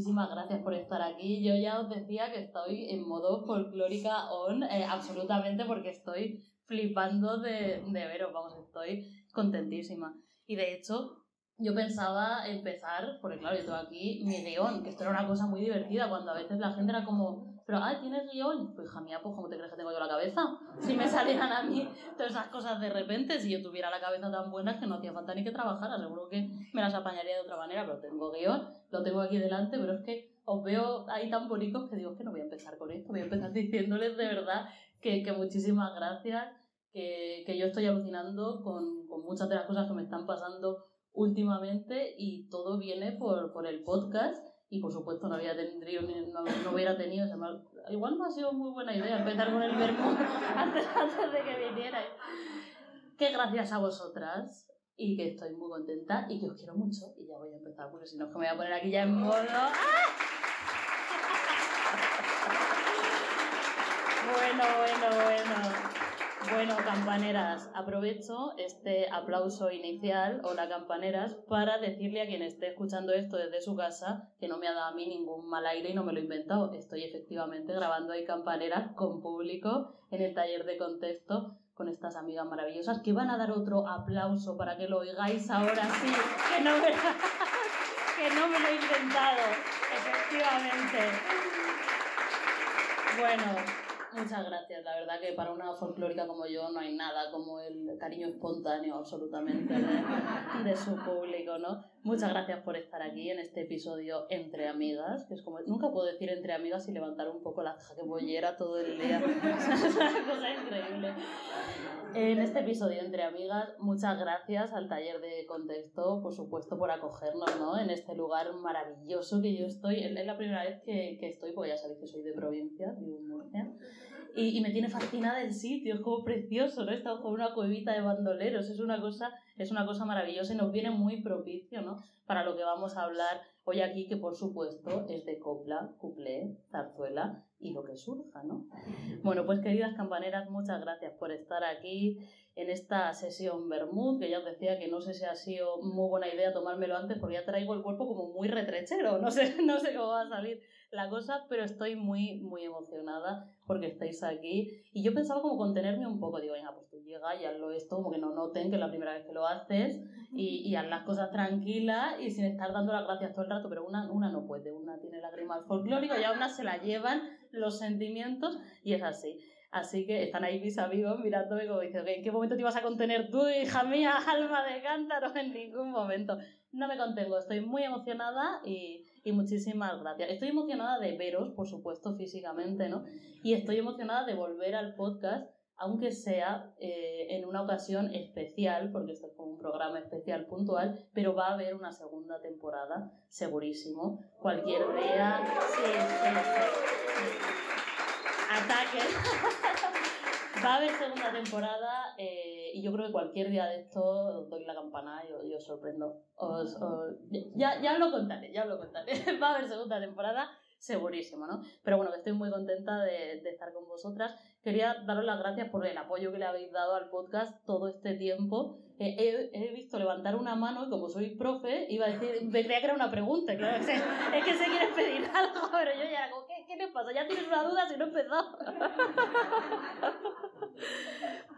muchísimas gracias por estar aquí. Yo ya os decía que estoy en modo folclórica on, eh, absolutamente, porque estoy flipando de, de veros, vamos, estoy contentísima. Y de hecho, yo pensaba empezar, porque claro, yo tengo aquí mi guion, que esto era una cosa muy divertida, cuando a veces la gente era como, pero, ah, ¿tienes guion? Pues hija mía, pues ¿cómo te crees que tengo yo la cabeza? Si me salieran a mí todas esas cosas de repente, si yo tuviera la cabeza tan buena que no hacía falta ni que trabajara, seguro que me las apañaría de otra manera, pero tengo guion, lo tengo aquí delante, pero es que os veo ahí tan bonitos que digo que no voy a empezar con esto, voy a empezar diciéndoles de verdad que, que muchísimas gracias, que, que yo estoy alucinando con, con muchas de las cosas que me están pasando últimamente y todo viene por, por el podcast y por supuesto no había tenido, no, no hubiera tenido, igual no ha sido muy buena idea empezar con el verbo antes, antes de que vinierais. Que gracias a vosotras y que estoy muy contenta y que os quiero mucho y ya voy a empezar porque si no es que me voy a poner aquí ya en modo... ¡Ah! Bueno, bueno, bueno. Bueno, campaneras, aprovecho este aplauso inicial, hola campaneras, para decirle a quien esté escuchando esto desde su casa que no me ha dado a mí ningún mal aire y no me lo he inventado. Estoy efectivamente grabando ahí campaneras con público en el taller de contexto con estas amigas maravillosas que van a dar otro aplauso para que lo oigáis ahora sí, que no me, que no me lo he inventado, efectivamente. Bueno, Muchas gracias, la verdad que para una folclórica como yo no hay nada como el cariño espontáneo absolutamente de, su público, ¿no? Muchas gracias por estar aquí en este episodio Entre Amigas, que es como, nunca puedo decir Entre Amigas y levantar un poco la ceja que bollera todo el día, es una cosa increíble. En este episodio Entre Amigas, muchas gracias al taller de contexto, por supuesto, por acogernos, ¿no? En este lugar maravilloso que yo estoy, es la primera vez que, que estoy, pues ya sabéis que soy de provincia, vivo en Murcia, y, y, me tiene fascinada el sitio, es como precioso, ¿no? Estamos como una cuevita de bandoleros, es una cosa, es una cosa maravillosa y nos viene muy propicio, ¿no? Para lo que vamos a hablar hoy aquí, que por supuesto es de copla, cuplé, zarzuela y lo que surja, ¿no? Bueno, pues queridas campaneras, muchas gracias por estar aquí en esta sesión Bermud, que ya os decía que no sé si ha sido muy buena idea tomármelo antes porque ya traigo el cuerpo como muy retrechero, no sé, no sé cómo va a salir la cosa, pero estoy muy, muy emocionada porque estáis aquí. Y yo pensaba como contenerme un poco, digo, venga, pues tú llega y hazlo esto, como que no noten que es la primera vez que lo haces y, y haz las cosas tranquilas y sin estar dando las gracias todo el rato, pero una, una no puede, una tiene lágrimas folclórico y a una se la llevan los sentimientos y es así. Así que están ahí mis amigos mirándome como dicen, ¿en qué momento te ibas a contener tú, hija mía, alma de cántaro? En ningún momento. No me contengo, estoy muy emocionada y, y muchísimas gracias. Estoy emocionada de veros, por supuesto, físicamente, ¿no? Y estoy emocionada de volver al podcast aunque sea eh, en una ocasión especial, porque esto es como un programa especial puntual, pero va a haber una segunda temporada, segurísimo. Cualquier día. Sí, sí. Ataque. va a haber segunda temporada eh, y yo creo que cualquier día de esto doy la campana y os, sorprendo. Os, ya, ya lo contaré, ya lo contaré. va a haber segunda temporada segurísimo, ¿no? Pero bueno, que estoy muy contenta de, de, estar con vosotras. Quería daros las gracias por el apoyo que le habéis dado al podcast todo este tiempo. Eh, he, he, visto levantar una mano y como soy profe, iba a decir, me creía que era una pregunta, claro, es, es que se quiere pedir algo, pero yo ya como, ¿qué, qué le pasa? ¿Ya tienes una duda si no he empezado?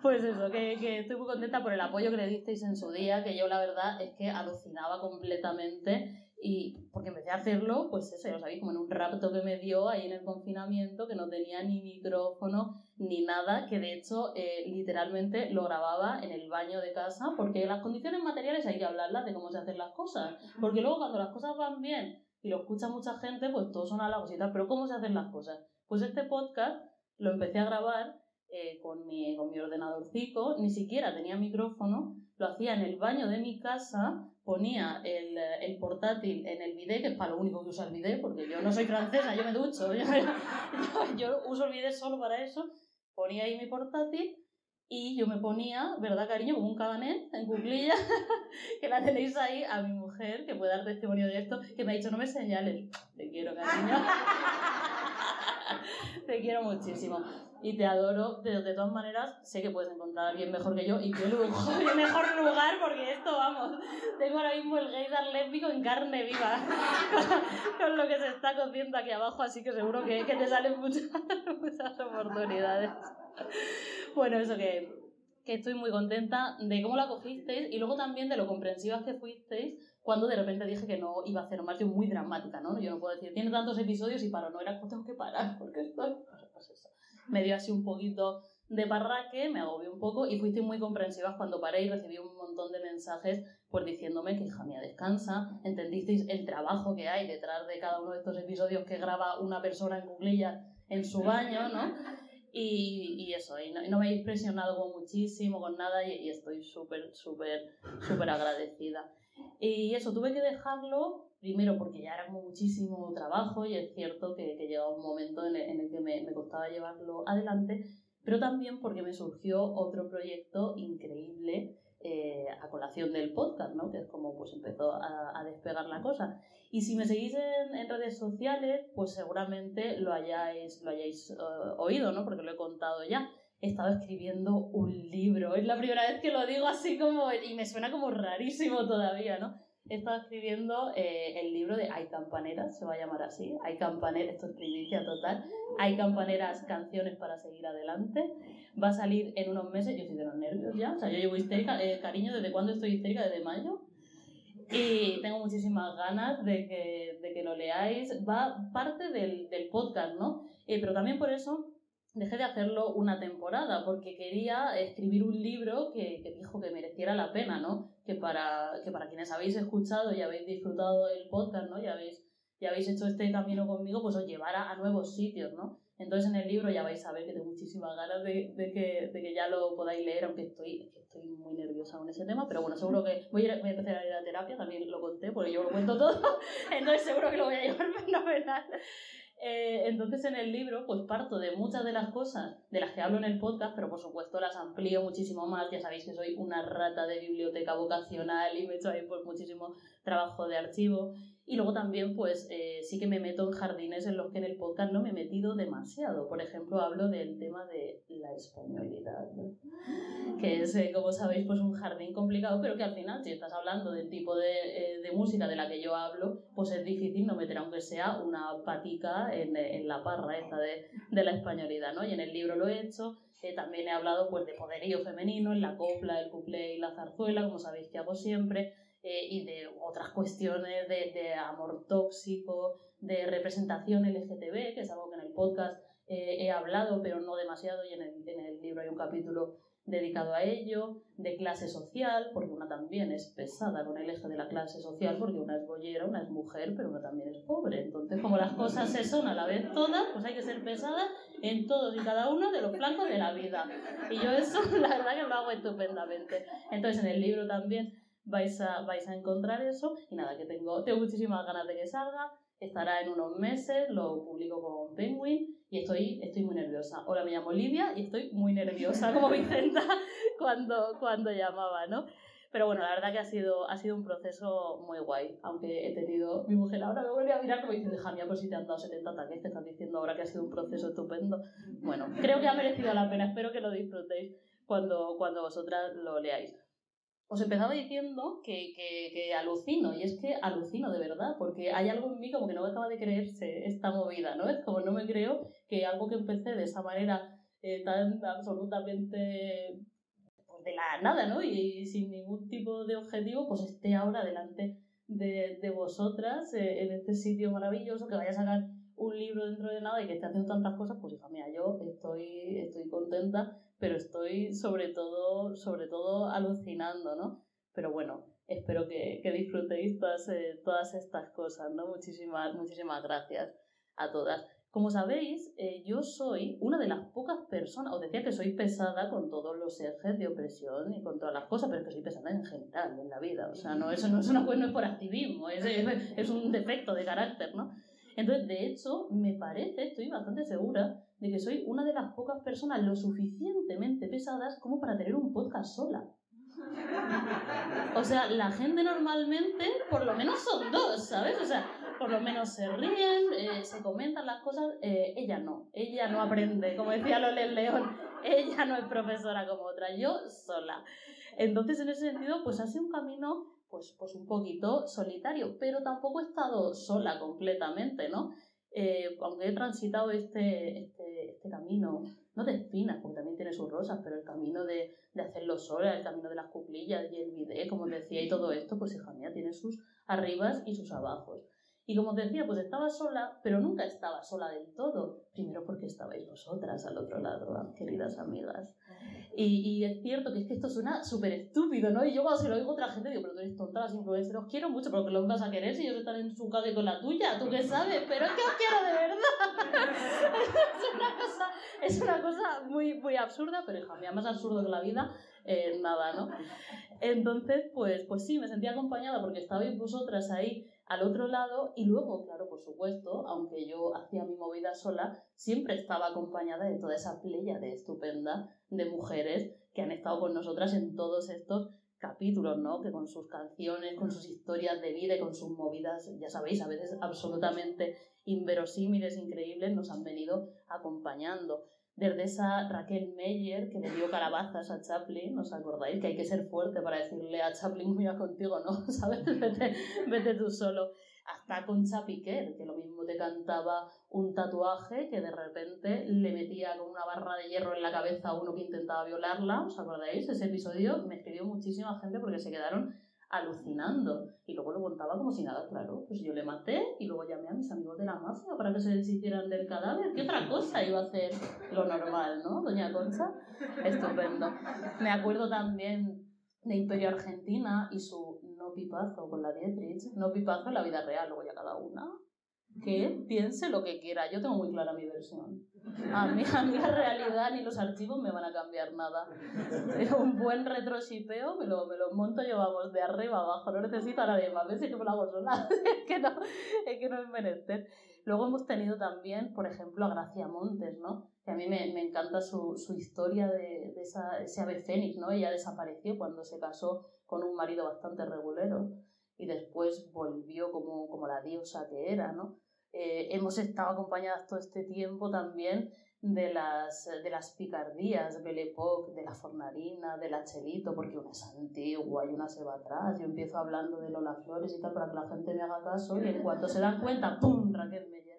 Pues eso, que, que estoy muy contenta por el apoyo que le disteis en su día, que yo la verdad es que alucinaba completamente y porque empecé a hacerlo, pues eso, ya lo sabéis, como en un rapto que me dio ahí en el confinamiento, que no tenía ni micrófono ni nada, que de hecho eh, literalmente lo grababa en el baño de casa, porque las condiciones materiales hay que hablarlas de cómo se hacen las cosas. Porque luego cuando las cosas van bien y lo escucha mucha gente, pues todos son halagos y tal, pero ¿cómo se hacen las cosas? Pues este podcast lo empecé a grabar eh, con, mi, con mi ordenadorcico, ni siquiera tenía micrófono, lo hacía en el baño de mi casa ponía el, el, portátil en el bidet, que es para lo único que usa el bidet, porque yo no soy francesa, yo me ducho, yo, yo, yo uso el bidet solo para eso, ponía ahí mi portátil y yo me ponía, ¿verdad, cariño? Como un cabanet en cuclillas, que la tenéis ahí a mi mujer, que puede dar testimonio de esto, que me ha dicho, no me señales. Te quiero, cariño. Te quiero muchísimo. Y te adoro, pero de todas maneras sé que puedes encontrar a alguien mejor que yo y qué lujo, qué mejor lugar porque esto, vamos, tengo ahora mismo el gaydar lésbico en carne viva con lo que se está cociendo aquí abajo, así que seguro que, que te salen muchas, muchas oportunidades. Bueno, eso que, que estoy muy contenta de cómo la cogisteis y luego también de lo comprensivas que fuisteis cuando de repente dije que no iba a hacer más, yo muy dramática, ¿no? Yo no puedo decir, tiene tantos episodios y paro, no era, tengo que parar porque estoy... Pues eso me dio así un poquito de parraque, me agobió un poco y fuiste muy comprensivas cuando paré y recibí un montón de mensajes pues diciéndome que hija mía descansa, entendisteis el trabajo que hay detrás de cada uno de estos episodios que graba una persona en cuclillas en su baño, ¿no? Y, y eso, y no, me habéis presionado muchísimo con nada y, y estoy súper, súper, súper agradecida. Y eso, tuve que dejarlo primero porque ya era muchísimo trabajo y es cierto que, que llegaba un momento en el, que me, me, costaba llevarlo adelante, pero también porque me surgió otro proyecto increíble eh, a colación del podcast, ¿no? que es como pues empezó a, a despegar la cosa. Y si me seguís en, en, redes sociales, pues seguramente lo hayáis, lo hayáis uh, oído, ¿no? porque lo he contado ya. He estado escribiendo un libro. Es la primera vez que lo digo así como... Y me suena como rarísimo todavía, ¿no? He estado escribiendo eh, el libro de Hay campaneras, se va a llamar así. Hay campaneras, esto es primicia total. Hay campaneras, canciones para seguir adelante. Va a salir en unos meses, yo estoy de los nervios ya. O sea, yo llevo histérica, eh, cariño, ¿desde cuándo estoy histérica? Desde mayo. Y tengo muchísimas ganas de que, de que lo leáis. Va parte del, del podcast, ¿no? Eh, pero también por eso dejé de hacerlo una temporada porque quería escribir un libro que, que, dijo que mereciera la pena, ¿no? Que para, que para quienes habéis escuchado y habéis disfrutado del podcast, ¿no? Y habéis, y habéis hecho este camino conmigo, pues os llevara a nuevos sitios, ¿no? Entonces en el libro ya vais a ver que tengo muchísimas ganas de, de, que, de que ya lo podáis leer, aunque estoy, estoy muy nerviosa con ese tema, pero bueno, seguro que voy a, voy a empezar a ir a terapia, también lo conté, porque yo lo cuento todo, entonces seguro que lo voy a llevar fenomenal. Eh, entonces en el libro pues parto de muchas de las cosas de las que hablo en el podcast, pero por supuesto las amplío muchísimo más. Ya sabéis que soy una rata de biblioteca vocacional y me he hecho ahí pues muchísimo trabajo de archivo. Y luego también, pues eh, sí que me meto en jardines en los que en el podcast no me he metido demasiado. Por ejemplo, hablo del tema de la españolidad, que es, eh, como sabéis, pues un jardín complicado, pero que al final, si estás hablando del tipo de, eh, de música de la que yo hablo, pues es difícil no meter, aunque sea una patica en, en la parra esta de, de, la españolidad, ¿no? Y en el libro lo he hecho. también he hablado pues, de poderío femenino en la copla, el cuplé y la zarzuela, como sabéis que hago siempre eh, y de otras cuestiones de, de, amor tóxico, de representación LGTB, que es algo que en el podcast eh, he hablado, pero no demasiado, y en el, en el libro hay un capítulo dedicado a ello, de clase social, porque una también es pesada con el eje de la clase social, porque una es bollera, una es mujer, pero una también es pobre. Entonces, como las cosas se son a la vez todas, pues hay que ser pesada en todos y cada uno de los flancos de la vida. Y yo eso, la verdad que lo hago estupendamente. Entonces, en el libro también vais a, vais a encontrar eso. Y nada, que tengo, tengo muchísimas ganas de que salga. Estará en unos meses, lo publico con Penguin y estoy, estoy muy nerviosa. Hola, me llamo Lidia y estoy muy nerviosa como Vicenta cuando, cuando llamaba, ¿no? Pero bueno, la verdad que ha sido, ha sido un proceso muy guay. Aunque he tenido. Mi mujer ahora me vuelve a mirar como diciendo, hija mía, pues si te han dado 70 ataques, te están diciendo ahora que ha sido un proceso estupendo. Bueno, creo que ha merecido la pena. Espero que lo disfrutéis cuando, cuando vosotras lo leáis os empezaba diciendo que, que, alucino, y es que alucino de verdad, porque hay algo en mí como que no acaba de creerse esta movida, ¿no? Es como no me creo que algo que empecé de esa manera eh, tan absolutamente pues de la nada, ¿no? Y, sin ningún tipo de objetivo, pues esté ahora delante de, de vosotras eh, en este sitio maravilloso, que vaya a sacar un libro dentro de nada y que esté haciendo tantas cosas, pues hija mía, yo estoy, estoy contenta pero estoy sobre todo, sobre todo alucinando, ¿no? Pero bueno, espero que, que disfrutéis todas, eh, todas estas cosas, ¿no? Muchísimas, muchísimas gracias a todas. Como sabéis, eh, yo soy una de las pocas personas, os decía que soy pesada con todos los ejes de opresión y con todas las cosas, pero es que soy pesada en general, en la vida. O sea, no, eso no es, una, no es por activismo, es, es, es un defecto de carácter, ¿no? Entonces, de hecho, me parece, estoy bastante segura, de que soy una de las pocas personas lo suficientemente pesadas como para tener un podcast sola. O sea, la gente normalmente, por lo menos son dos, ¿sabes? O sea, por lo menos se ríen, eh, se comentan las cosas. Eh, ella no, ella no aprende, como decía Lole León, ella no es profesora como otra, yo sola. Entonces, en ese sentido, pues ha sido un camino pues, pues un poquito solitario, pero tampoco he estado sola completamente, ¿no? Eh, aunque he transitado este, este, este, camino, no de espinas, porque también tiene sus rosas, pero el camino de, de hacerlo sola, el camino de las cuclillas y el video, como decía, y todo esto, pues hija mía, tiene sus arribas y sus abajos. Y como te decía, pues estaba sola, pero nunca estaba sola del todo. Primero porque estabais vosotras al otro lado, queridas amigas. Y, y, es cierto que es que esto suena súper estúpido, ¿no? Y yo cuando se lo oigo a otra gente digo, pero tú eres tonta, las influencers os quiero mucho, pero que los vas a querer si ellos están en su casa y con la tuya, tú qué sabes, pero es que os quiero de verdad. es, una cosa, es una cosa muy, muy absurda, pero hija más absurdo que la vida, eh, nada, ¿no? Entonces, pues, pues sí, me sentía acompañada porque estabais vosotras ahí al otro lado y luego, claro, por supuesto, aunque yo hacía mi movida sola, siempre estaba acompañada de toda esa playa de estupenda de mujeres que han estado con nosotras en todos estos capítulos, ¿no? Que con sus canciones, con sus historias de vida y con sus movidas, ya sabéis, a veces absolutamente inverosímiles, increíbles, nos han venido acompañando desde esa Raquel Meyer que le dio calabazas a Chaplin, ¿os acordáis? Que hay que ser fuerte para decirle a Chaplin, mira contigo, ¿no? ¿Sabes? Vete, vete tú solo. Hasta con Piquer, que lo mismo te cantaba un tatuaje que de repente le metía con una barra de hierro en la cabeza a uno que intentaba violarla, ¿os acordáis? Ese episodio me escribió muchísima gente porque se quedaron alucinando. Y luego lo contaba como si nada, claro. Pues yo le maté y luego llamé a mis amigos de la mafia para que se deshicieran del cadáver. ¿Qué otra cosa iba a hacer lo normal, no? Doña Concha. Estupendo. Me acuerdo también de Imperio Argentina y su no pipazo con la Dietrich. No pipazo en la vida real, luego ya cada una. Que piense lo que quiera. Yo tengo muy clara mi versión. A mí, a mí la realidad ni los archivos me van a cambiar nada. Un buen retroshipeo me lo, me lo monto yo, vamos, de arriba abajo. No necesito a nadie más. ¿Ves? Es que me lo hago sola. es, que no, es que no es menester. Luego hemos tenido también, por ejemplo, a Gracia Montes, ¿no? Que a mí me, me encanta su, su historia de, de esa, ese ave fénix, ¿no? Ella desapareció cuando se casó con un marido bastante regulero y después volvió como, como la diosa que era, ¿no? Eh, hemos estado acompañadas todo este tiempo también de las, de las picardías, Belle de la Fornarina, de la Chelito, porque una es antigua y una se va atrás. Yo empiezo hablando de Lola Flores y tal para que la gente me haga caso y en cuanto se dan cuenta, ¡pum! Raquel Meyer.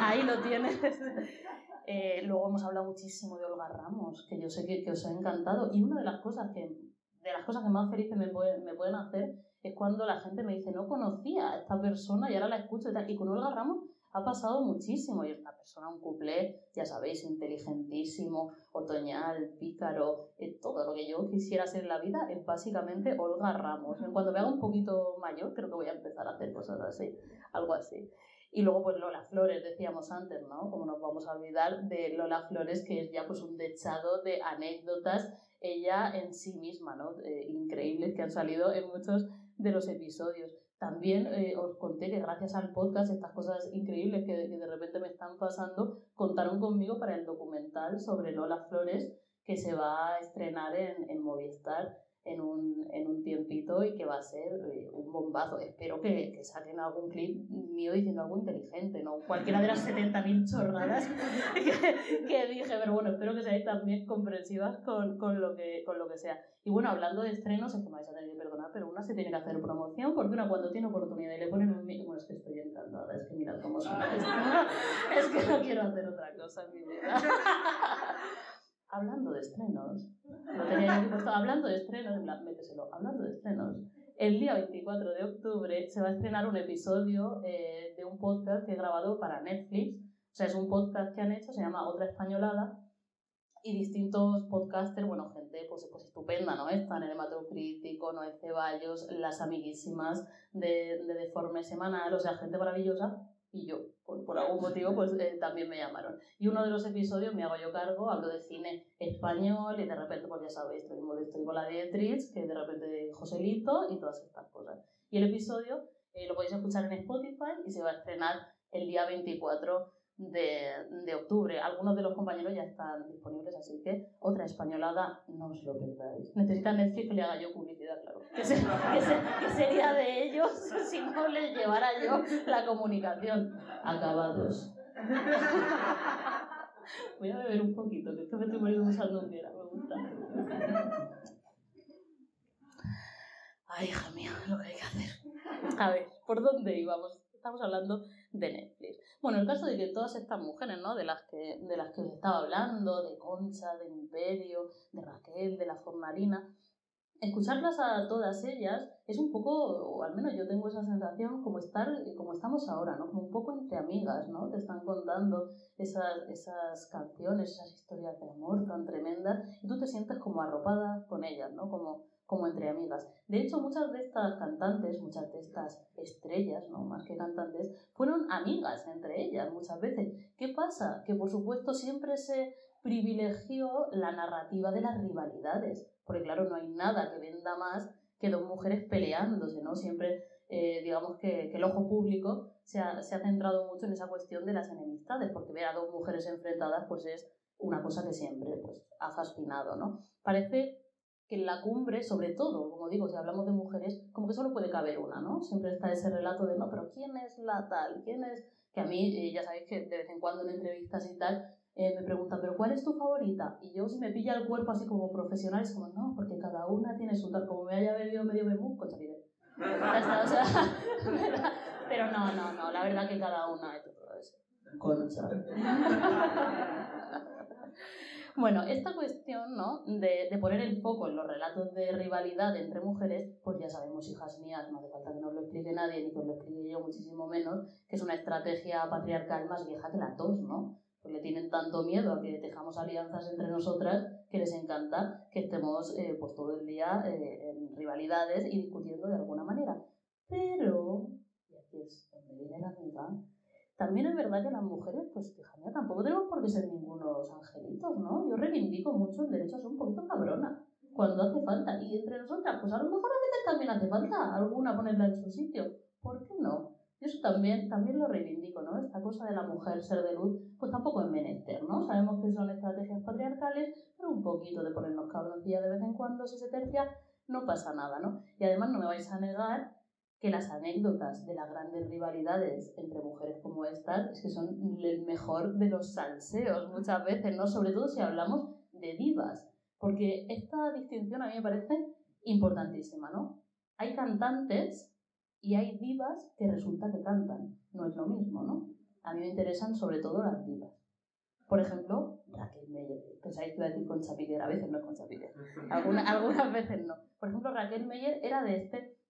Ahí lo tienes. Eh, luego hemos hablado muchísimo de Olga Ramos, que yo sé que, que, os ha encantado. Y una de las cosas que, de las cosas que más felices me, pueden, me pueden hacer es cuando la gente me dice, no conocía a esta persona y ahora la escucho y tal. Y con Olga Ramos ha pasado muchísimo y es una persona, un cuplé, ya sabéis, inteligentísimo, otoñal, pícaro, eh, todo lo que yo quisiera ser en la vida es básicamente Olga Ramos. En cuanto me haga un poquito mayor, creo que voy a empezar a hacer cosas así, algo así. Y luego, pues Lola Flores, decíamos antes, ¿no? Como nos vamos a olvidar de Lola Flores, que es ya pues un dechado de anécdotas, ella en sí misma, ¿no? Eh, increíbles que han salido en muchos de los episodios. También eh, os conté que gracias al podcast, estas cosas increíbles que, de repente me están pasando, contaron conmigo para el documental sobre Lola Flores que se va a estrenar en, en Movistar en un, en un tiempito y que va a ser eh, un bombazo. Espero que, que, saquen algún clip mío diciendo algo inteligente, ¿no? Cualquiera de las 70.000 chorradas que, que, dije, pero bueno, espero que seáis también comprensivas con, con, lo que, con lo que sea. Y bueno, hablando de estrenos, es que me vais a tener que perdonar, pero una se tiene que hacer promoción porque una cuando tiene oportunidad y le ponen un... Bueno, es que estoy encantada, es que mirad cómo esto. Es que no quiero hacer otra cosa en mi vida. hablando de estrenos, lo tenía yo puesto, hablando de estrenos, en hablando de estrenos, el día 24 de octubre se va a estrenar un episodio eh, de un podcast que he grabado para Netflix. O sea, es un podcast que han hecho, se llama Otra Españolada, y distintos podcasters, bueno, gente pues, pues estupenda, ¿no? Están el Hematocrítico, Noé Ceballos, las amiguísimas de, de Deforme Semanal, o sea, gente maravillosa y yo, por, por algún motivo, pues eh, también me llamaron. Y uno de los episodios me hago yo cargo, hablo de cine español y de repente, pues ya sabéis, estoy, estoy con la Dietrich, que de repente Joselito y todas estas cosas. Y el episodio eh, lo podéis escuchar en Spotify y se va a estrenar el día 24 de, de, octubre. Algunos de los compañeros ya están disponibles, así que otra españolada, no os lo perdáis. Necesitan Netflix que le haga yo publicidad, claro. ¿Qué, sería de ellos si no les llevara yo la comunicación? Acabados. Voy a beber un poquito, que esto me estoy poniendo un me gusta. Ay, hija mía, lo que hay que hacer. A ver, ¿por dónde íbamos? Estamos hablando de Netflix. Bueno, el caso de que todas estas mujeres, ¿no? De las que, de las que os estaba hablando, de Concha, de Imperio, de Raquel, de la Fornarina, escucharlas a todas ellas es un poco, o al menos yo tengo esa sensación, como estar, como estamos ahora, ¿no? Como un poco entre amigas, ¿no? Te están contando esas, esas canciones, esas historias de amor tan tremendas, y tú te sientes como arropada con ellas, ¿no? Como, como entre amigas. De hecho, muchas de estas cantantes, muchas de estas estrellas, ¿no? más que cantantes, fueron amigas entre ellas muchas veces. ¿Qué pasa? Que por supuesto siempre se privilegió la narrativa de las rivalidades, porque claro, no hay nada que venda más que dos mujeres peleándose, ¿no? Siempre, eh, digamos que, el ojo público se ha, se ha centrado mucho en esa cuestión de las enemistades, porque ver a dos mujeres enfrentadas pues es una cosa que siempre pues, ha fascinado, ¿no? Parece en la cumbre, sobre todo, como digo, si hablamos de mujeres, como que solo puede caber una, ¿no? Siempre está ese relato de, no, pero ¿quién es la tal? ¿Quién es? Que a mí, eh, ya sabéis que de vez en cuando en entrevistas y tal, eh, me preguntan, ¿pero cuál es tu favorita? Y yo, si me pilla el cuerpo así como profesional, es como, no, porque cada una tiene su tal, como me haya bebido medio bemú, o sea, pero no, no, no, la verdad que cada una es todo eso. Bueno, esta cuestión ¿no? de, poner el foco en los relatos de rivalidad entre mujeres, pues ya sabemos, hijas mías, no hace falta que nos lo explique nadie, ni que os lo explique yo muchísimo menos, que es una estrategia patriarcal más vieja que la tos, ¿no? Pues le tienen tanto miedo a que dejamos alianzas entre nosotras que les encanta que estemos eh, pues todo el día eh, en rivalidades y discutiendo de alguna manera. Pero, y es donde viene la amiga, también es verdad que las mujeres, pues, mía, tampoco tenemos por qué ser ningunos angelitos, ¿no? Yo reivindico mucho el derecho a ser un poquito cabrona cuando hace falta. Y entre nosotras, pues a lo mejor a veces también hace falta alguna ponerla en su sitio. ¿Por qué no? Yo eso también, también lo reivindico, ¿no? Esta cosa de la mujer ser de luz, pues tampoco es menester, ¿no? Sabemos que son estrategias patriarcales, pero un poquito de ponernos cabroncilla de vez en cuando, si se tercia, no pasa nada, ¿no? Y además no me vais a negar que las anécdotas de las grandes rivalidades entre mujeres como estas es que son el mejor de los salseos muchas veces, ¿no? Sobre todo si hablamos de divas, porque esta distinción a mí me parece importantísima, ¿no? Hay cantantes y hay divas que resulta que cantan, no es lo mismo, ¿no? A mí me interesan sobre todo las divas. Por ejemplo, Raquel Meyer. Pensáis que iba a decir con Piquer, a veces no es con Piquer. algunas veces no. Por ejemplo, Raquel Meyer era de este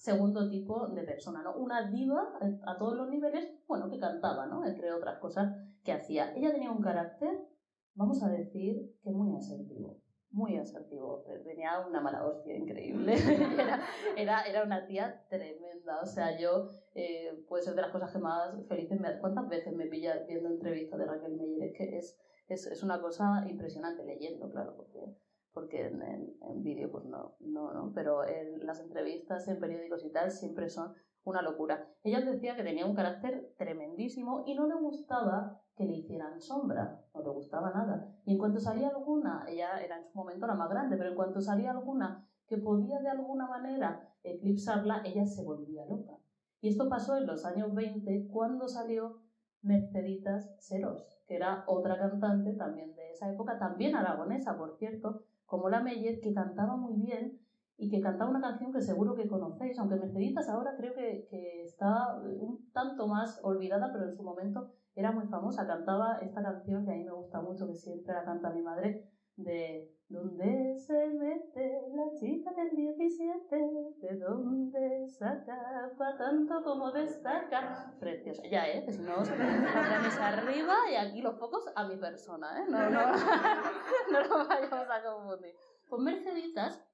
segundo tipo de persona, ¿no? Una diva eh, a todos los niveles, bueno, que cantaba, ¿no? Entre otras cosas que hacía. Ella tenía un carácter, vamos a decir, que muy asertivo, muy asertivo. Tenía una mala hostia increíble. era, era, una tía tremenda. O sea, yo, eh, puede ser de las cosas que más felices me... ¿Cuántas veces me pilla viendo entrevistas de Raquel Meyer? Es que es, es, es una cosa impresionante, leyendo, claro, porque porque en, en, vídeo pues no, no, no, pero las entrevistas en periódicos y tal siempre son una locura. Ella decía que tenía un carácter tremendísimo y no le gustaba que le hicieran sombra, no le gustaba nada. Y en cuanto salía alguna, ella era en su momento la más grande, pero en cuanto salía alguna que podía de alguna manera eclipsarla, ella se volvía loca. Y esto pasó en los años 20 cuando salió Merceditas Seros, que era otra cantante también de esa época, también aragonesa, por cierto, como la Meyer, que cantaba muy bien y que cantaba una canción que seguro que conocéis, aunque Merceditas ahora creo que, que está un tanto más olvidada, pero en su momento era muy famosa. Cantaba esta canción que a mí me gusta mucho, que siempre la canta mi madre, de ¿Dónde se mete la chica del 17? ¿De dónde saca para tanto como destaca? Preciosa. Ya, ¿eh? Que si no, la arriba y aquí los pocos a mi persona, ¿eh? No, no, no lo vayamos a confundir. Pues Merceditas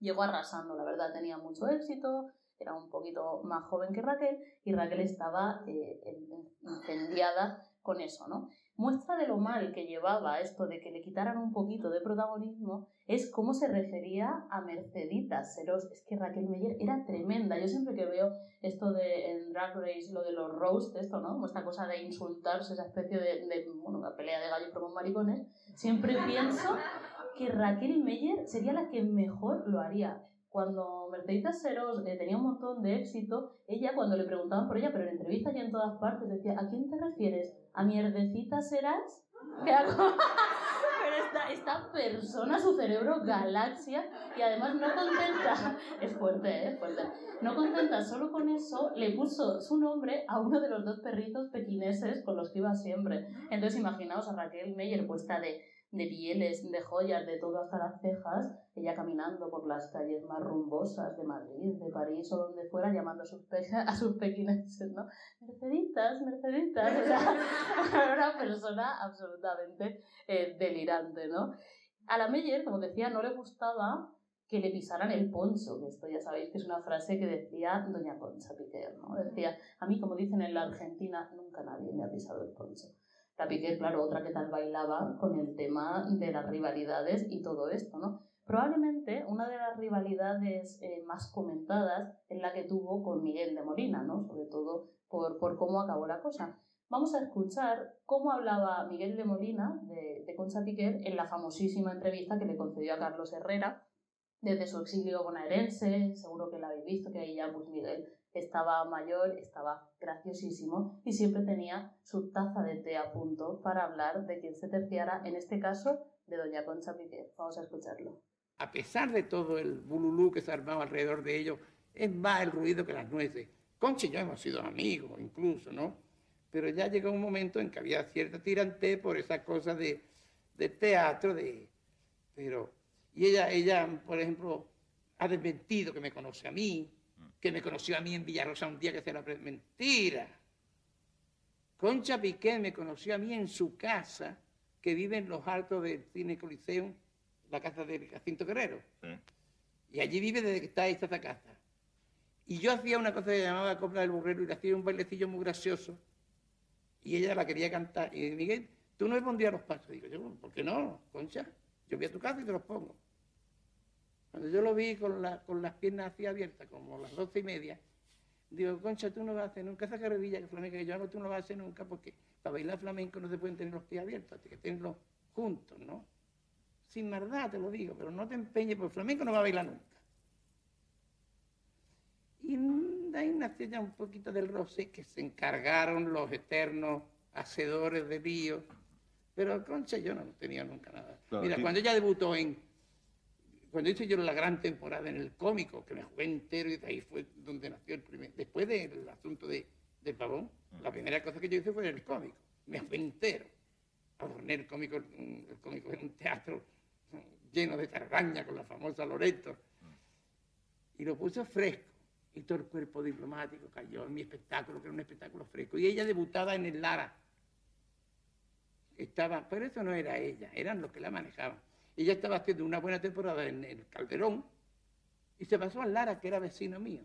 llegó arrasando, la verdad, tenía mucho éxito, era un poquito más joven que Raquel y Raquel estaba eh, incendiada con eso, ¿no? Muestra de lo mal que llevaba esto de que le quitaran un poquito de protagonismo es cómo se refería a Merceditas Seros. Es que Raquel Meyer era tremenda. Yo siempre que veo esto de en Drag Race, lo de los roast, esto, ¿no? Esta cosa de insultarse, esa especie de, bueno, una pelea de gallos pero con maricones, siempre pienso que Raquel Meyer sería la que mejor lo haría cuando Merceditas Seros eh, tenía un montón de éxito, ella cuando le preguntaban por ella, pero en entrevistas y en todas partes, decía, ¿a quién te refieres? ¿A mierdecita serás? pero esta, esta persona, su cerebro galaxia, y además no contenta, es fuerte, ¿eh? es fuerte, no contenta solo con eso, le puso su nombre a uno de los dos perritos pequineses con los que iba siempre. Entonces imaginaos a Raquel Meyer puesta de de pieles, de joyas, de todo hasta las cejas, ella caminando por las calles más rumbosas de Madrid, de París o donde fuera, llamando a sus, a sus pequineses, ¿no? Merceditas, Merceditas, o sea, era una persona absolutamente eh, delirante, ¿no? A la Meyer, como decía, no le gustaba que le pisaran el poncho, que esto ya sabéis que es una frase que decía doña Concha Piquer, ¿no? Decía, a mí, como dicen en la Argentina, nunca nadie me ha pisado el poncho. La Piqué, claro, otra que tal bailaba con el tema de las rivalidades y todo esto, ¿no? Probablemente una de las rivalidades eh, más comentadas es la que tuvo con Miguel de Molina, ¿no? Sobre todo por, por cómo acabó la cosa. Vamos a escuchar cómo hablaba Miguel de Molina de, de Concha Piquer en la famosísima entrevista que le concedió a Carlos Herrera desde su exilio bonaerense, seguro que la habéis visto, que ahí ya pues Miguel estaba mayor, estaba graciosísimo y siempre tenía su taza de té a punto para hablar de quien se terciara, en este caso, de doña Concha Piqué. Vamos a escucharlo. A pesar de todo el bululú que se armaba alrededor de ellos, es más el ruido que las nueces. Concha y yo hemos sido amigos incluso, ¿no? Pero ya llegó un momento en que había cierta tirante por esa cosa de, de teatro, de... Pero... Y ella, ella, por ejemplo, ha desmentido que me conoce a mí, que me conoció a mí en Villarrosa un día que se la... Mentira. Concha Piqué me conoció a mí en su casa, que vive en los altos del Cine Coliseum, la casa de Jacinto Guerrero. Y allí vive desde que está esa casa. Y yo hacía una cosa que llamaba Copla del Burrero y le hacía un bailecillo muy gracioso. Y ella la quería cantar. Y Miguel, tú no me pondrías los pasos. Digo, yo, ¿por qué no, Concha? Yo voy a tu casa y te los pongo. Cuando yo lo vi con, con las piernas así abiertas, como las doce y media, digo, Concha, tú no vas a hacer nunca esa carrerilla que flamenca que yo hago, tú no vas a hacer nunca porque para bailar flamenco no se pueden tener los pies abiertos, hay que tenerlos juntos, ¿no? Sin maldad te lo digo, pero no te empeñes, porque el flamenco no va a bailar nunca. Y ahí nació ya un poquito del roce que se encargaron los eternos hacedores de líos. Pero Concha yo no tenía nunca nada. Mira, cuando ella debutó en cuando hice yo la gran temporada en el cómico, que me jugué entero y de ahí fue donde nació el primer. Después del asunto de, del pavón, la primera cosa que yo hice fue en el cómico. Me jugué entero. Adorné el cómico, el cómico en un teatro lleno de targaña con la famosa Loreto. Y lo puse fresco. Y todo el cuerpo diplomático cayó en mi espectáculo, que era un espectáculo fresco. Y ella debutaba en el Lara. Estaba, pero eso no era ella, eran los que la manejaban. Ella estaba haciendo una buena temporada en el Calderón y se pasó a Lara, que era vecino mío.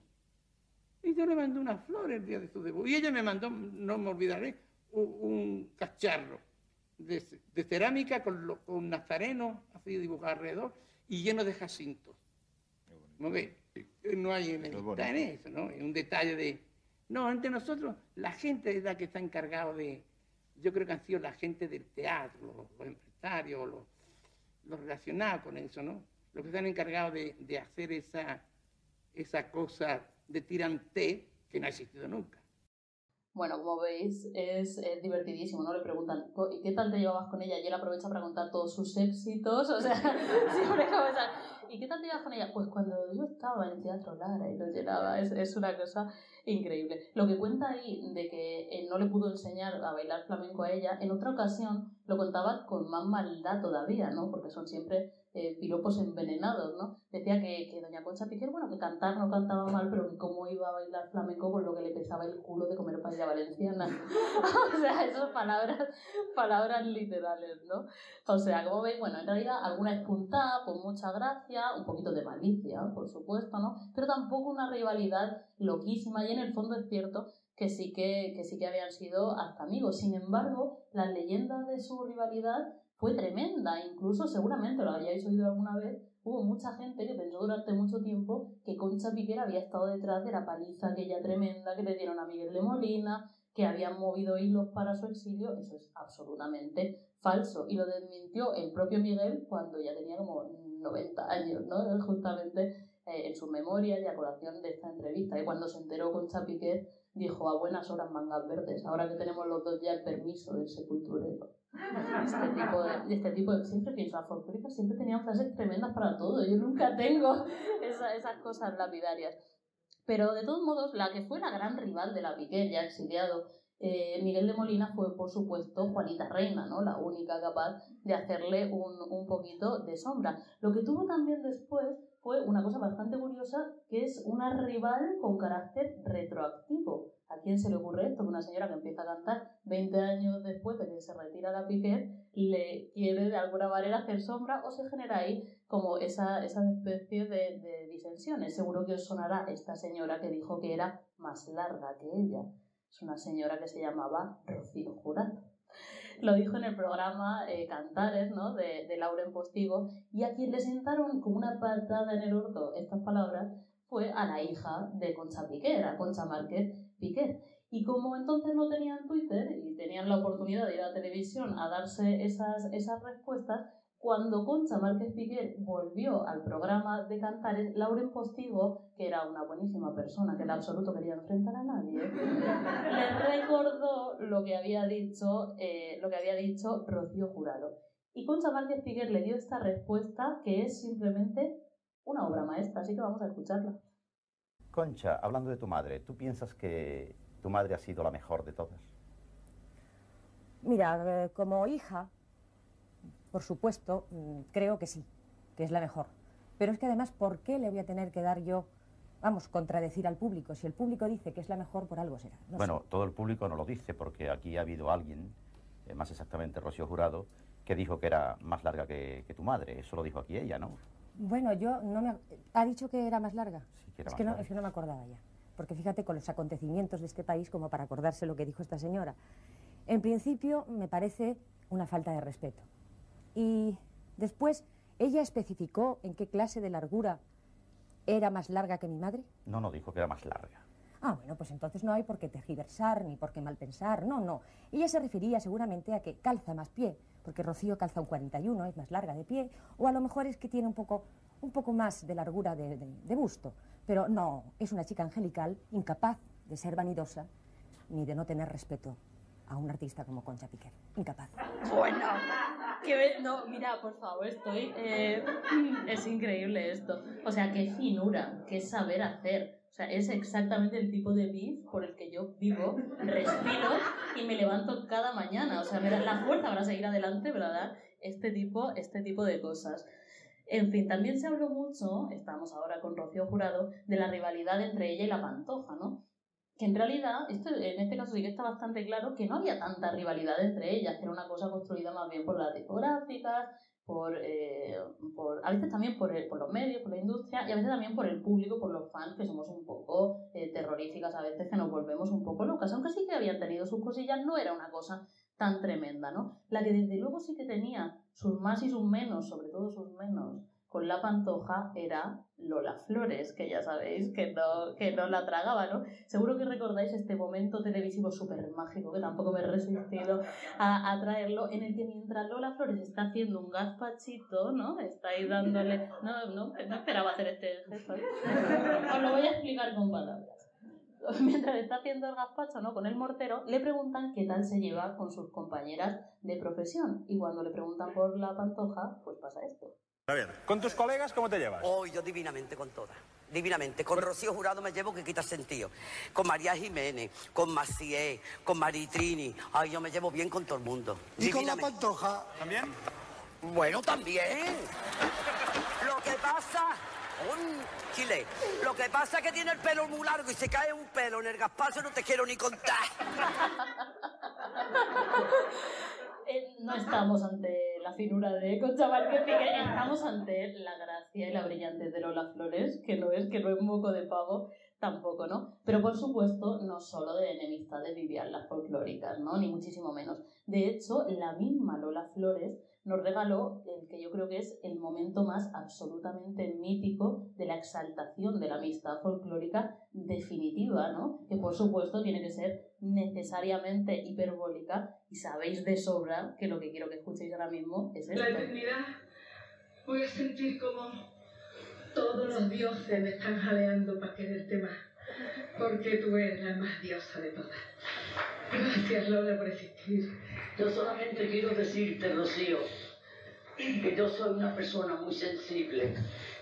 Y yo le mandé una flor el día de su debut. Y ella me mandó, no me olvidaré, un, cacharro de, cerámica con, con, nazareno así dibujado alrededor y lleno de jacintos. ¿No? No hay en, en eso, ¿no? Es un detalle de... No, ante nosotros, la gente es la que está encargada de... Yo creo que han sido la gente del teatro, los empresarios, los lo relacionado con eso, ¿no? Los que están encargados de, de hacer esa, esa cosa de tirante que no ha existido nunca. Bueno, como veis, es, divertidísimo, ¿no? Le preguntan, ¿y qué tal te llevabas con ella? Y él aprovecha para contar todos sus éxitos, o sea, siempre cabeza. ¿Y qué tal te llevas con ella? Pues cuando yo estaba en el Teatro Lara y lo llenaba, es, es una cosa increíble. Lo que cuenta ahí de que no le pudo enseñar a bailar flamenco a ella, en otra ocasión lo contaba con más maldad todavía, ¿no? Porque son siempre eh, piropos envenenados, ¿no? Decía que, que doña Concha Piquer, bueno, que cantar no cantaba mal, pero que cómo iba a bailar flamenco por lo que le pesaba el culo de comer paella valenciana. o sea, esas palabras, palabras literales, ¿no? O sea, como veis, bueno, en realidad alguna espuntada, con mucha gracia, un poquito de malicia, por supuesto, ¿no? Pero tampoco una rivalidad loquísima y en el fondo es cierto que sí que, que sí que habían sido hasta amigos. Sin embargo, la leyenda de su rivalidad fue tremenda, incluso seguramente lo hayáis oído alguna vez, hubo mucha gente que pensó durante mucho tiempo que Concha Piquer había estado detrás de la paliza aquella tremenda que le dieron a Miguel de Molina, que habían movido hilos para su exilio, eso es absolutamente falso. Y lo desmintió el propio Miguel cuando ya tenía como 90 años, ¿no? Justamente eh, en su memoria y a colación de esta entrevista. Y cuando se enteró Concha Piquer, dijo a buenas horas mangas verdes, ahora que tenemos los dos ya el permiso del sepulturero. Este tipo de, este tipo de siempre pienso, las folclóricas siempre tenían frases tremendas para todo, yo nunca tengo esas cosas lapidarias. Pero de todos modos, la que fue la gran rival de la Piqué, ya exiliado, eh, Miguel de Molina fue, por supuesto, Juanita Reina, ¿no? la única capaz de hacerle un, un poquito de sombra. Lo que tuvo también después fue una cosa bastante curiosa, que es una rival con carácter retroactivo. ¿A quién se le ocurre esto? Una señora que empieza a cantar 20 años después de que se retira la Piquet le quiere de alguna manera hacer sombra o se genera ahí como esa, esa especie de, de disensiones. Seguro que os sonará esta señora que dijo que era más larga que ella. Es una señora que se llamaba Rocío Jurado lo dijo en el programa eh, Cantares, ¿no? De, de Lauren Postigo, y a quien le sentaron como una patada en el orto estas palabras fue a la hija de Concha Piquer, a Concha Márquez Piquer. Y como entonces no tenían Twitter y tenían la oportunidad de ir a la televisión a darse esas, esas respuestas, cuando Concha Márquez Piquer volvió al programa de Cantares, Lauren Postigo, que era una buenísima persona que en absoluto quería enfrentar a nadie, le recordó lo que había dicho, eh, lo que había dicho Rocío Jurado. Y Concha Márquez Piquer le dio esta respuesta que es simplemente una obra maestra, así que vamos a escucharla. Concha, hablando de tu madre, ¿tú piensas que tu madre ha sido la mejor de todas? Mira, eh, como hija, por supuesto, mm, creo que sí, que es la mejor. Pero es que además, ¿por qué le voy a tener que dar yo, vamos, contradecir al público? Si el público dice que es la mejor, por algo será. No bueno, sé. todo el público no lo dice, porque aquí ha habido alguien, eh, más exactamente Rocío Jurado, que dijo que era más larga que, que tu madre. Eso lo dijo aquí ella, ¿no? Bueno, yo no me... ¿Ha dicho que era más larga? Sí, que era es, más que no, larga. es que no me acordaba ya. Porque fíjate con los acontecimientos de este país como para acordarse lo que dijo esta señora. En principio me parece una falta de respeto. Y después, ¿ella especificó en qué clase de largura era más larga que mi madre? No, no, dijo que era más larga. Ah, bueno, pues entonces no hay por qué tergiversar ni por qué malpensar. No, no. Ella se refería seguramente a que calza más pie, porque Rocío calza un 41, es más larga de pie, o a lo mejor es que tiene un poco, un poco más de largura de, de- de busto. Pero no, es una chica angelical, incapaz de ser vanidosa ni de no tener respeto a un artista como Concha Piquer. Incapaz. Bueno, ve- no, mira, por favor, estoy. eh, es increíble esto. O sea, qué finura, qué saber hacer. O sea, es exactamente el tipo de beef por el que yo vivo, respiro y me levanto cada mañana. O sea, me da la fuerza para seguir adelante, ¿verdad? Este tipo, este tipo de cosas. En fin, también se habló mucho, estamos ahora con Rocío Jurado, de la rivalidad entre ella y la Pantoja, ¿no? Que en realidad, esto, en este caso sí que está bastante claro que no había tanta rivalidad entre ellas, que era una cosa construida más bien por las discográficas, por, eh, por a veces también por, el- por los medios, por la industria, y a veces también por el público, por los fans, que somos un poco eh, terroríficas a veces, que nos volvemos un poco locas, aunque sí que habían tenido sus cosillas, no era una cosa tan tremenda, ¿no? La que desde luego sí que tenía sus más y sus menos, sobre todo sus menos, con la pantoja era Lola Flores, que ya sabéis que no, que no la tragaba, ¿no? Seguro que recordáis este momento televisivo súper mágico, que tampoco me he resistido a, a traerlo, en el que mientras Lola Flores está haciendo un gazpachito, ¿no? Está ahí dándole... No, no, no esperaba hacer este gesto. ¿eh? Os lo voy a explicar con palabras. Mientras está haciendo el gazpacho, ¿no? Con el mortero, le preguntan qué tal se lleva con sus compañeras de profesión. Y cuando le preguntan por la pantoja, pues pasa esto. A ver, ¿con tus colegas cómo te llevas? Oh, yo divinamente con todas. Divinamente. Con Rocío Jurado me llevo que quita sentido. Con María Jiménez, con Macié, con Maritrini. Ay, yo me llevo bien con todo el mundo. ¿Y con la pantoja? ¿También? Bueno, también. Lo que pasa. Un chile. Lo que pasa es que tiene el pelo muy largo y se cae un pelo en el gazpacho, no te quiero ni contar. Eh, no estamos ante la finura de Concha Márquez Piqué, estamos ante la gracia y la brillantez de Lola Flores, que no es que no es moco de pavo, tampoco, ¿no? Pero por supuesto, no solo de enemistades vivían las folclóricas, ¿no? Ni muchísimo menos. De hecho, la misma Lola Flores nos regaló el que yo creo que es el momento más absolutamente mítico de la exaltación de la amistad folclórica definitiva, ¿no? Que por supuesto tiene que ser necesariamente hiperbólica y sabéis de sobra que lo que quiero que escuchéis ahora mismo es esto. La eternidad voy a sentir como todos los dioses me están jaleando para quererte más, porque tú eres la más diosa de todas. Gracias Lola por existir. Yo solamente quiero decirte, Rocío, que yo soy una persona muy sensible.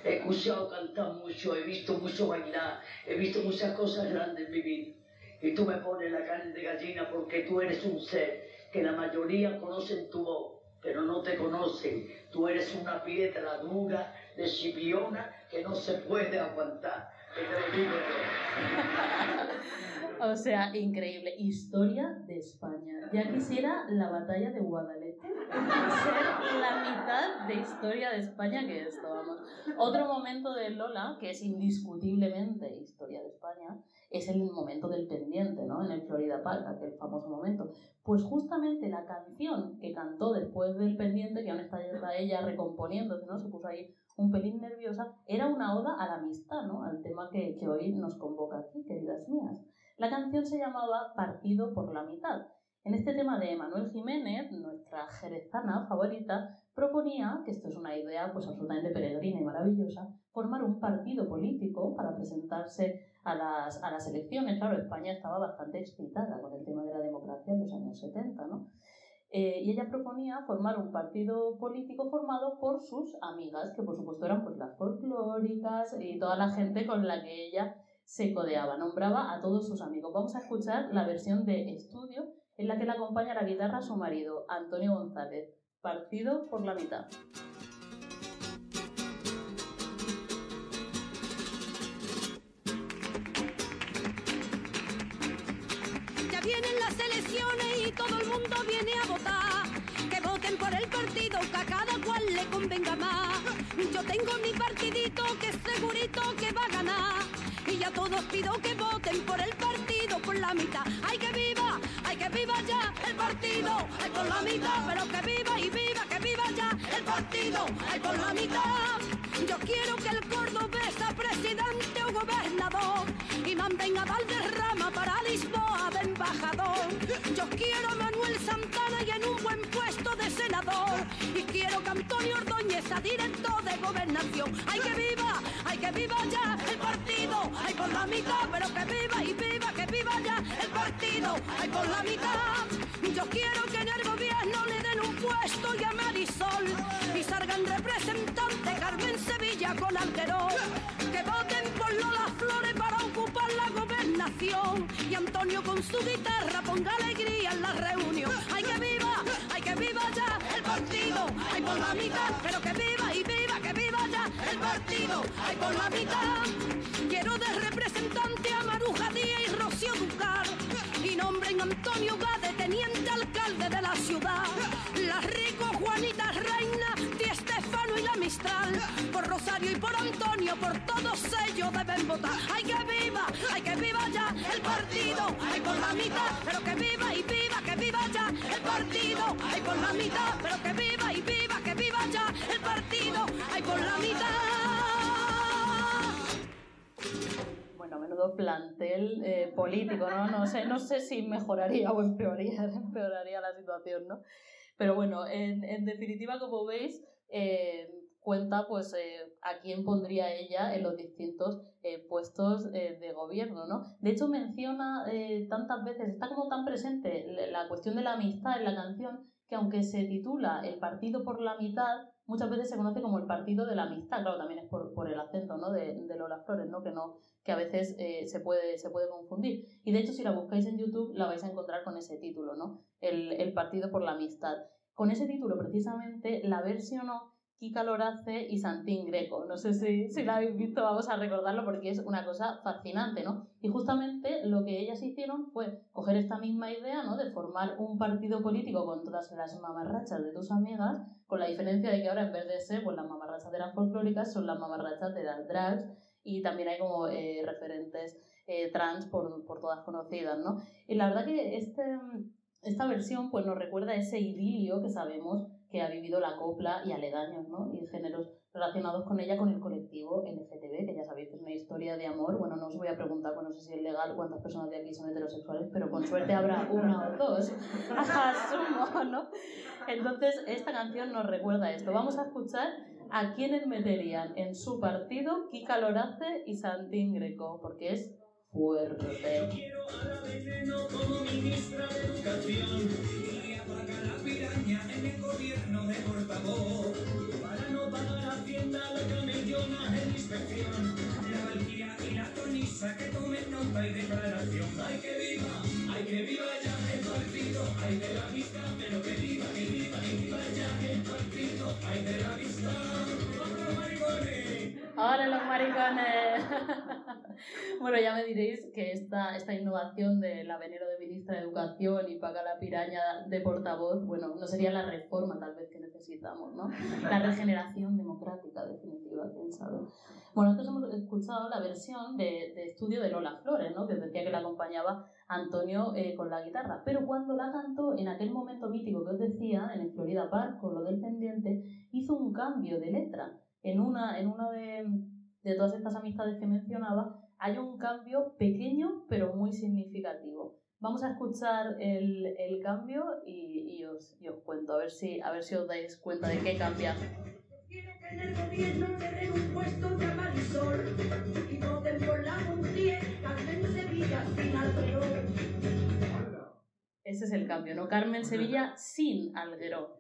He escuchado cantar mucho, he visto mucho bailar, he visto muchas cosas grandes en mi vida. Y tú me pones la carne de gallina porque tú eres un ser que la mayoría conocen tu voz, pero no te conocen. Tú eres una piedra dura, de chipiona, que no se puede aguantar. O sea, increíble. Historia de España. Ya quisiera la batalla de Guadalete ser la mitad de historia de España que esto, vamos. Otro momento de Lola, que es indiscutiblemente historia de España, es el momento del pendiente, ¿no? En el Florida Park, aquel famoso momento. Pues justamente la canción que cantó después del pendiente, que aún está ella recomponiéndose, ¿no? Se puso ahí un pelín nerviosa, era una oda a la amistad, ¿no? Al tema que, que hoy nos convoca aquí, queridas mías. La canción se llamaba Partido por la mitad. En este tema de Manuel Jiménez, nuestra jerezana favorita, proponía, que esto es una idea pues absolutamente peregrina y maravillosa, formar un partido político para presentarse a las, a las elecciones. Claro, España estaba bastante excitada con el tema de la democracia en los años 70, ¿no? Eh, y ella proponía formar un partido político formado por sus amigas, que por supuesto eran pues las folclóricas y toda la gente con la que ella se codeaba, nombraba a todos sus amigos. Vamos a escuchar la versión de estudio en la que le acompaña la guitarra a su marido, Antonio González, partido por la mitad. Que cada cual le convenga más. Yo tengo mi partidito que es segurito que va a ganar. Y ya todos pido que voten por el partido por la mitad. ¡Ay, que viva! ¡Ay, que viva ya el partido! ¡Ay, por la mitad! Pero que viva y viva, que viva ya el partido! ¡Ay, por la mitad! Yo quiero que el cordobés sea presidente o gobernador y manden a Valderrama para Lisboa de embajador. Yo quiero a Manuel Santana y en un buen. Y quiero que Antonio Ordóñez sea director de gobernación. ¡Ay, que viva! ¡Ay, que viva ya el partido! ¡Ay, por la mitad! Pero que viva y viva, que viva ya el partido! ¡Ay, por la mitad! Yo quiero que en el gobierno le den un puesto y a Marisol y salgan representantes Carmen Sevilla con Alterón. Que voten por Lola Flores para ocupar la gobernación y Antonio con su guitarra ponga alegría en la reunión. ¡Ay, que viva! Partido! ¡Ay, por la mitad! Pero que viva y viva, que viva ya el partido! ¡Ay, por la mitad! Quiero de representante a Maruja Díaz y Rocío Ducar y nombren Antonio Gade, teniente alcalde de la ciudad. Las rico Juanita Reina, Di Estefano y la Mistral. Por Rosario y por Antonio, por todos ellos deben votar. ¡Ay, que viva! ¡Ay, que viva ya el partido! ¡Ay, por la mitad! Pero que viva y viva ya el partido! ¡Ay, por la mitad! Pero que viva y viva, que viva ya el partido! ¡Ay, por la mitad! Bueno, menudo plantel eh, político, ¿no? No sé, no sé si mejoraría o empeoraría, empeoraría la situación, ¿no? Pero bueno, en, en definitiva, como veis, eh, cuenta pues eh, a quién pondría ella en los distintos eh, puestos eh, de gobierno, ¿no? De hecho menciona eh, tantas veces, está como tan presente la- cuestión de la amistad en la canción que aunque se titula El partido por la mitad, muchas veces se conoce como el partido de la amistad, claro, también es por, por el acento, ¿no? De, de Lola Flores, ¿no? Que no que a veces se, puede, se puede confundir. Y de hecho, si la buscáis en YouTube, la vais a encontrar con ese título, ¿no? El, el partido por la amistad. Con ese título, precisamente, la versionó Kika Lorace y Santín Greco. No sé si, si la habéis visto, vamos a recordarlo porque es una cosa fascinante, ¿no? Y justamente lo que ellas hicieron fue coger esta misma idea, ¿no? De formar un partido político con todas las mamarrachas de tus amigas, con la diferencia de que ahora en vez de ser pues, las mamarrachas de las folclóricas, son las mamarrachas de las drags y también hay como eh, referentes eh, trans por, por todas conocidas, ¿no? Y la verdad que este, esta versión pues nos recuerda ese idilio que sabemos ha vivido la copla y aledaños, ¿no? Y géneros relacionados con ella, con el colectivo LGTB, que ya sabéis que es una historia de amor. Bueno, no os voy a preguntar, bueno, no sé si es legal cuántas personas de aquí son heterosexuales, pero con suerte habrá una o dos. Asumo, ¿no? Entonces, esta canción nos recuerda esto. Vamos a escuchar a quienes meterían en su partido Kika Lorace y Santín Greco, porque es fuerte. Yo quiero a la veneno como ministra de Educación en el gobierno de portavoz para no pagar Hacienda la camellona en inspección. La Valkyria y la Tonisa que tomen nota y declaración. ¡Ay, que viva! ¡Ay, que viva ya el partido! ¡Ay, de la vista! Pero que viva, que viva, que viva ya el partido! ¡Ay, de la vista! Ahora los maricones. bueno, ya me diréis que esta, esta innovación del avenero de ministra de Educación y paga la piraña de portavoz, bueno, no sería la reforma tal vez que necesitamos, ¿no? La regeneración democrática definitiva, quién sabe. Bueno, antes hemos escuchado la versión de, de estudio de Lola Flores, ¿no? Que decía que la acompañaba Antonio eh, con la guitarra. Pero cuando la cantó en aquel momento mítico que os decía, en el Florida Park, con lo del pendiente, hizo un cambio de letra en una, en una de, de todas estas amistades que mencionaba, hay un cambio pequeño pero muy significativo. Vamos a escuchar el, el cambio y, y, os, y, os, cuento, a ver, si, a ver si os dais cuenta de qué cambia. Quiero que en el gobierno te den un puesto de Marisol y voten por la Montier, Carmen Sevilla sin Alguero. Ese es el cambio, ¿no? Carmen Sevilla sin Alguero.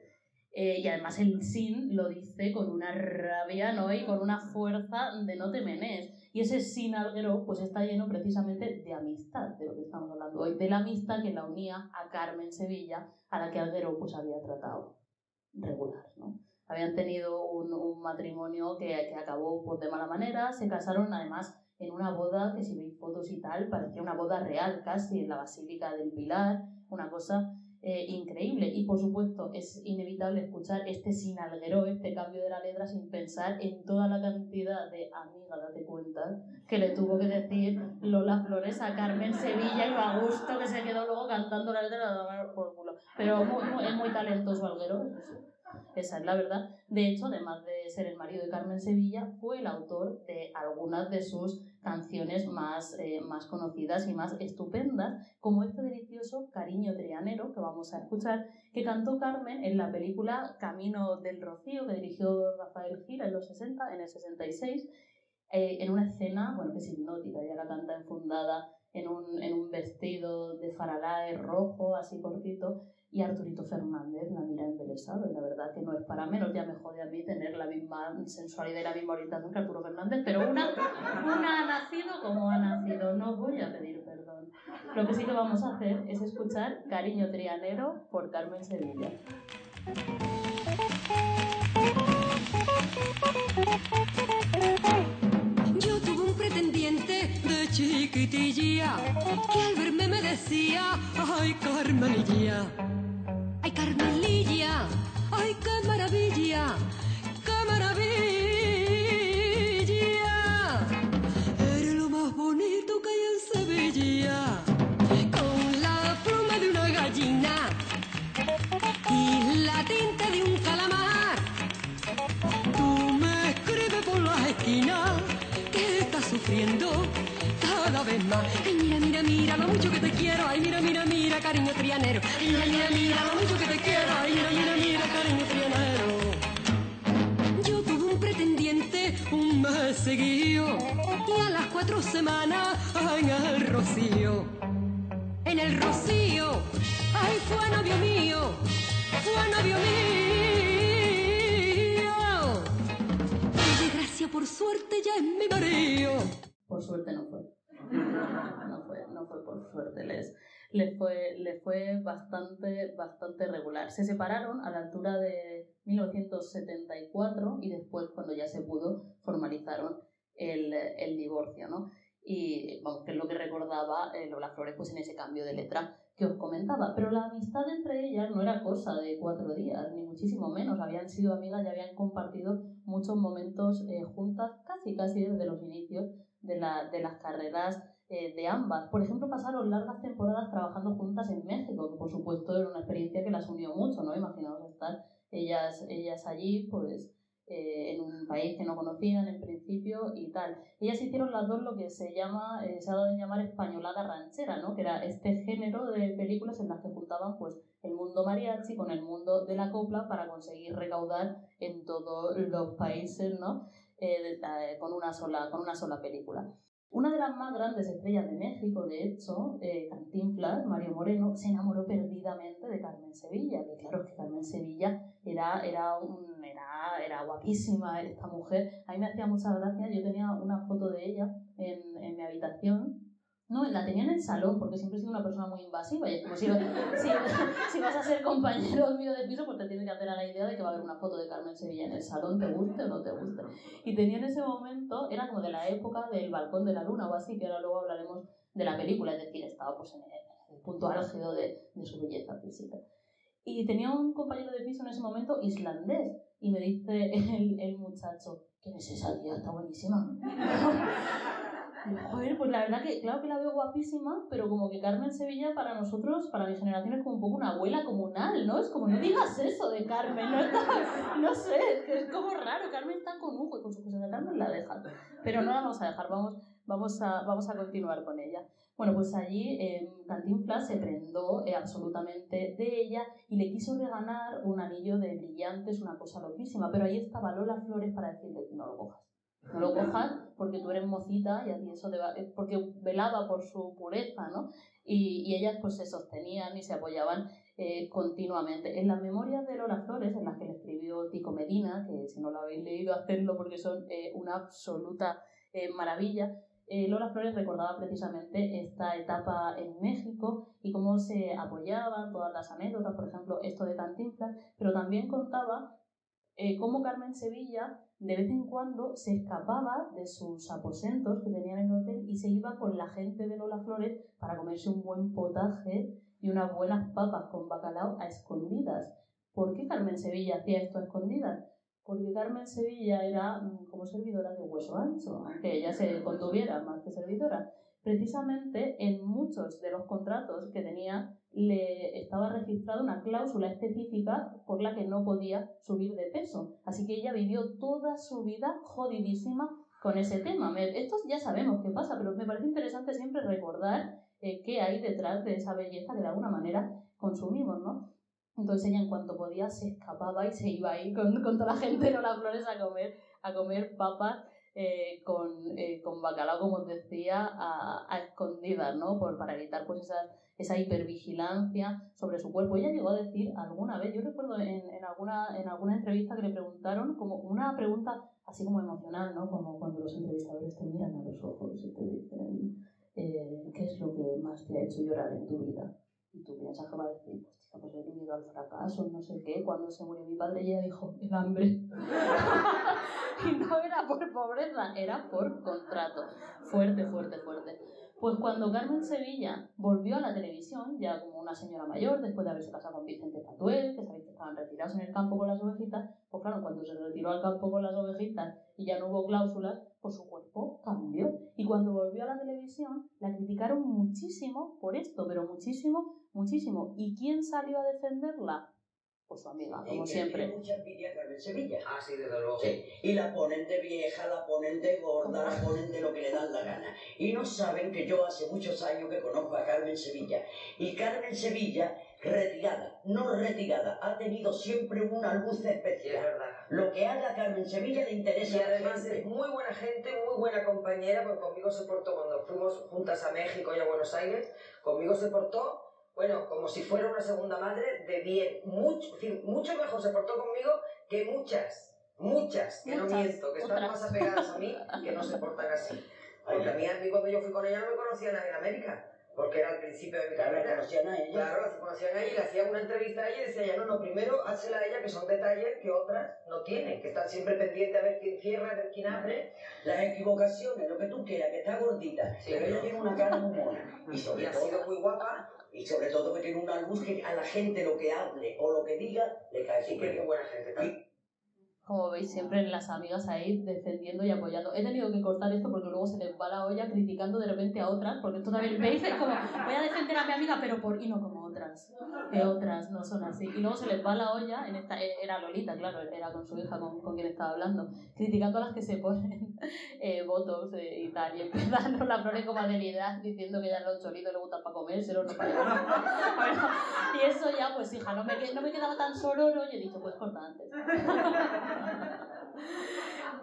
Eh, y además el sin lo dice con una rabia ¿no? y con una fuerza de no te menes. Y ese sin alguero pues está lleno precisamente de amistad, de lo que estamos hablando hoy, de la amistad que la unía a Carmen Sevilla, a la que Alguero pues había tratado regular. ¿no? Habían tenido un, un matrimonio que, que acabó pues, de mala manera, se casaron además en una boda que si veis fotos y tal, parecía una boda real casi en la Basílica del Pilar, una cosa eh, increíble. Y por supuesto, es inevitable escuchar este sinalguero, este cambio de la letra, sin pensar en toda la cantidad de amiga, date cuenta, que le tuvo que decir Lola Flores a Carmen Sevilla y a Augusto, que se quedó luego cantando la letra por culo. Pero muy, muy, es muy talentoso Alguero, esa es la verdad. De hecho, además de ser el marido de Carmen Sevilla, fue el autor de algunas de sus canciones más, eh, más conocidas y más estupendas, como este delicioso Cariño Trianero que vamos a escuchar, que cantó Carmen en la película Camino del Rocío, que dirigió Rafael Gil en los 60, en el 66, eh, en una escena, bueno, que es hipnótica, ya la canta enfundada en un, en un vestido de faralae rojo, así cortito, y Arturito Fernández la mira embelesado y la verdad que no es para menos, ya me jode a mí tener la misma sensualidad y la misma orientación que Arturo Fernández, pero una, una ha nacido como ha nacido, no voy a pedir perdón. Lo que sí que vamos a hacer es escuchar Cariño Trianero por Carmen Sevilla. Yo tuve un pretendiente de chiquitilla que al verme me decía, ay Carmenilla, Carmelilla, ay qué maravilla, qué maravilla. Eres lo más bonito que hay en Sevilla, con la pluma de una gallina y la tinta de un calamar. Tú me escribes por las esquinas que estás sufriendo Ay, mira, mira, mira lo mucho que te quiero. Ay, mira, mira, mira, cariño trianero. Mira, mira, mira lo mucho que te quiero. Ay, mira, mira, mira, cariño trianero. Yo tuve un pretendiente un mes seguido y a las cuatro semanas en el rocío. En el rocío, ay, fue novio mío, fue novio mío. Y desgracia por suerte ya es mi marido. Por suerte no fue. No fue, no fue por suerte. Les, les, fue, les fue bastante, bastante regular. Se separaron a la altura de 1974 y después, cuando ya se pudo, formalizaron el, el divorcio, ¿no? Y vamos, que es lo que recordaba eh, Lola Flores pues, en ese cambio de letra que os comentaba. Pero la amistad entre ellas no era cosa de cuatro días, ni muchísimo menos. Habían sido amigas y habían compartido muchos momentos eh, juntas, casi casi desde los inicios de, la, de las carreras eh, de ambas. Por ejemplo, pasaron largas temporadas trabajando juntas en México, que por supuesto era una experiencia que las unió mucho, ¿no? Imaginaos estar ellas, ellas allí, pues eh, en un país que no conocían en principio y tal. Ellas hicieron las dos lo que se llama, eh, se ha dado en llamar españolada ranchera, ¿no? Que era este género de películas en las que juntaban pues el mundo mariachi con el mundo de la copla para conseguir recaudar en todos los países, ¿no? Eh, con, una sola, con una sola película. Una de las más grandes estrellas de México, de hecho, eh, Cantinflas, Mario Moreno, se enamoró perdidamente de Carmen Sevilla, que claro, que Carmen Sevilla era, era, era, era guapísima esta mujer. A mí me hacía mucha gracia, yo tenía una foto de ella en, en mi habitación no, la tenía en el salón porque siempre he sido una persona muy invasiva y es como si, si, si, vas a ser compañero mío de piso pues te tienes que hacer a la idea de que va a haber una foto de Carmen Sevilla en el salón, te guste o no te guste. Y tenía en ese momento, era como de la época del balcón de la luna o así, que ahora luego hablaremos de la película, es decir, estaba pues en el, punto álgido de, de su belleza física. Y tenía un compañero de piso en ese momento islandés y me dice el, el muchacho, ¿quién es esa tía? Está buenísima. Joder, pues la verdad que, claro que la veo guapísima, pero como que Carmen Sevilla para nosotros, para mi generación, es como un poco una abuela comunal, ¿no? Es como, no digas eso de Carmen, no, no sé, es que como raro, Carmen está con Hugo y con su cosa de Carmen la dejan. Pero no la vamos a dejar, vamos, vamos, a, vamos a continuar con ella. Bueno, pues allí eh, Cantinflas se prendó eh, absolutamente de ella y le quiso regalar un anillo de brillantes, una cosa loquísima, pero ahí estaba Lola Flores para decirle, no lo cojas no lo cojas porque tú eres mocita y así eso te va, porque velaba por su pureza, ¿no? Y, y ellas pues se sostenían y se apoyaban eh, continuamente. En las memorias de Lola Flores, en las que le escribió Tico Medina, que si no lo habéis leído, hacerlo porque son eh, una absoluta eh, maravilla, Lola Flores recordaba precisamente esta etapa en México y cómo se apoyaban todas las anécdotas, por ejemplo, esto de Cantinflas, pero también contaba cómo Carmen Sevilla de vez en cuando se escapaba de sus aposentos que tenían en el hotel y se iba con la gente de Lola Flores para comerse un buen potaje y unas buenas papas con bacalao a escondidas. ¿Por qué Carmen Sevilla hacía esto a escondidas? Porque Carmen Sevilla era mm, como servidora de hueso ancho, aunque ella se contuviera más que servidora. Precisamente en muchos de los contratos que tenía le estaba registrada una cláusula específica por la que no podía subir de peso. Así que ella vivió toda su vida jodidísima con ese tema. Esto ya sabemos qué pasa, pero me parece interesante siempre recordar eh, qué hay detrás de esa belleza que de alguna manera consumimos, ¿no? Entonces ella en cuanto podía se escapaba y se iba ahí con, con toda la gente de las flores a comer, a comer papas eh, con, eh, con, bacalao, como os decía, a, a escondidas, ¿no? Por, para evitar pues esas esa hipervigilancia sobre su cuerpo. Ella llegó a decir alguna vez, yo recuerdo en, en, alguna, en alguna entrevista que le preguntaron, como una pregunta así como emocional, ¿no? Como cuando los entrevistadores te miran a los ojos y te dicen, eh, ¿qué es lo que más te ha hecho llorar en tu vida? Y tú piensas que va a decir, pues, pues he miedo al fracaso, no sé qué. Cuando se murió mi padre, ella dijo, el hambre. y no era por pobreza, era por contrato. Fuerte, fuerte, fuerte. Pues cuando Carmen Sevilla volvió a la televisión, ya como una señora mayor, después de haberse casado con Vicente Patuel, que sabéis que estaban retirados en el campo con las ovejitas, pues claro, cuando se retiró al campo con las ovejitas y ya no hubo cláusulas, pues su cuerpo cambió. Y cuando volvió a la televisión, la criticaron muchísimo por esto, pero muchísimo, muchísimo. ¿Y quién salió a defenderla? Pues su amiga, como que siempre. tiene mucha envidia Carmen Sevilla. Ah, sí, desde luego. Sí, y la ponen de vieja, la ponen de gorda, la ponen de lo que le dan la gana. Y no saben que yo hace muchos años que conozco a Carmen Sevilla. Y Carmen Sevilla, retirada, no retirada, ha tenido siempre una luz especial. Es verdad. Lo que haga Carmen Sevilla le interesa Y a la además gente. es muy buena gente, muy buena compañera, porque conmigo se portó cuando fuimos juntas a México y a Buenos Aires, conmigo se portó, bueno, como si fuera una segunda madre de bien, mucho, en fin, mucho mejor se portó conmigo que muchas, muchas, que Muchas, no miento, que están otras. más apegadas a mí que no se portan así. Porque a mí, a mí cuando yo fui con ella no me conocía nadie en América. porque era el principio de mi Claro, la carrera. conocían a ella. Claro, la conocían a ella y le hacían una entrevista a ella y decía ella, no, no, primero házela a ella, que son detalles que otras no tienen, que están siempre pendientes a ver quién cierra, a ver quién abre. Las equivocaciones, lo que tú quieras, que está gordita, Sí, pero ella pero- tiene una cara muy mona. Y Y sobre ha todo, sido muy guapa. Y sobre todo que tiene una luz que a la gente lo que hable o lo que diga le cae Sí, súper bien. buena gente también. Como veis, siempre las amigas ahí defendiendo y apoyando. He tenido que cortar esto porque luego se les va la olla criticando de repente a otras, porque esto también veis, es como, voy a defender a mi amiga, pero por y no como otras, que otras no son así. Y luego se les va la olla, eh, era Lolita, claro, era con su hija con, con quien estaba hablando, criticando a las que se ponen eh, eh, y tal, y empiezan con la flores como amabilidad diciendo que ya los cholitos le gustan para comérselo, no para Bueno, y eso ya, pues hija, no me, no me quedaba tan sororo y he dicho, pues corta antes.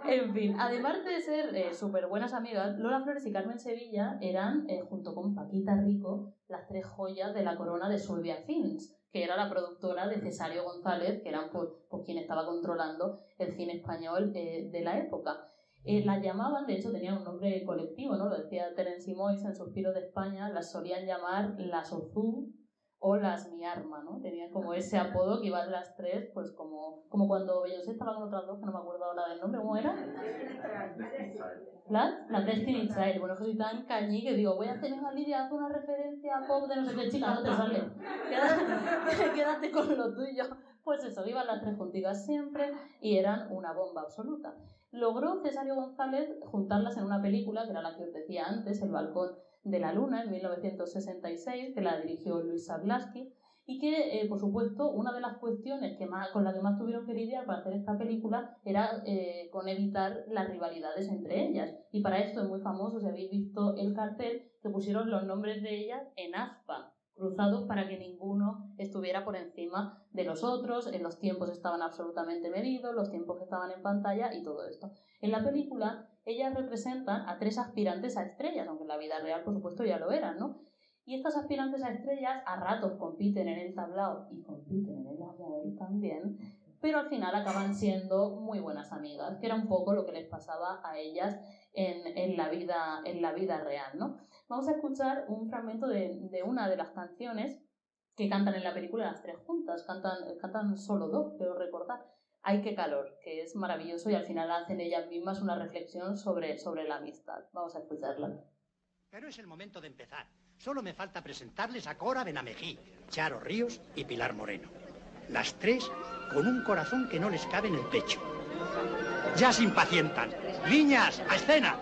En fin, además de ser súper buenas amigas, Lola Flores y Carmen Sevilla eran, eh, junto con Paquita Rico, las tres joyas de la corona de Suevia Films, que era la productora de Cesario González, que eran pues, pues, quien estaba controlando el cine español eh, de la época. Eh, las llamaban, de hecho tenían un nombre colectivo, ¿no? Lo decía Terence Mois en Suspiros de España, las solían llamar las Ozú o las Mi Arma, ¿no? Tenían como ese apodo que iban las tres, pues como, como cuando Beyoncé estaba con otras dos, que no me acuerdo ahora del nombre, ¿cómo era? ¿Las? Las Destiny Child. Bueno, que soy tan cañí que digo, voy a hacer una Lidia, haz una referencia a pop de no sé qué chica, no te sale. Quédate, quédate con lo tuyo. Pues eso, iban las tres juntitas siempre y eran una bomba absoluta. Logró Cesario González juntarlas en una película, que era la que os decía antes, El Balcón de la Luna, en 1966, que la dirigió Luis Sablaski, y que, eh, por supuesto, una de las cuestiones que más, con las que más tuvieron que lidiar para hacer esta película era eh, con evitar las rivalidades entre ellas. Y para esto es muy famoso, si habéis visto el cartel, que pusieron los nombres de ellas en aspa, cruzados para que ninguno estuviera por encima de los otros, en los tiempos estaban absolutamente medidos, los tiempos que estaban en pantalla y todo esto. En la película, ellas representan a tres aspirantes a estrellas, aunque en la vida real, por supuesto, ya lo eran, ¿no? Y estas aspirantes a estrellas a ratos compiten en el tablao y compiten en el amor también, pero al final acaban siendo muy buenas amigas, que era un poco lo que les pasaba a ellas en, en la, vida, en la vida real, ¿no? Vamos a escuchar un fragmento de, de una de las canciones que cantan en la película las tres juntas, cantan, cantan solo dos, creo recordar. Ay, qué calor, que es maravilloso y al final hacen ellas mismas una reflexión sobre, sobre la amistad. Vamos a escucharla. Pero es el momento de empezar. Solo me falta presentarles a Cora Benamejí, Charo Ríos y Pilar Moreno. Las tres con un corazón que no les cabe en el pecho. Ya se impacientan. Niñas, a escena.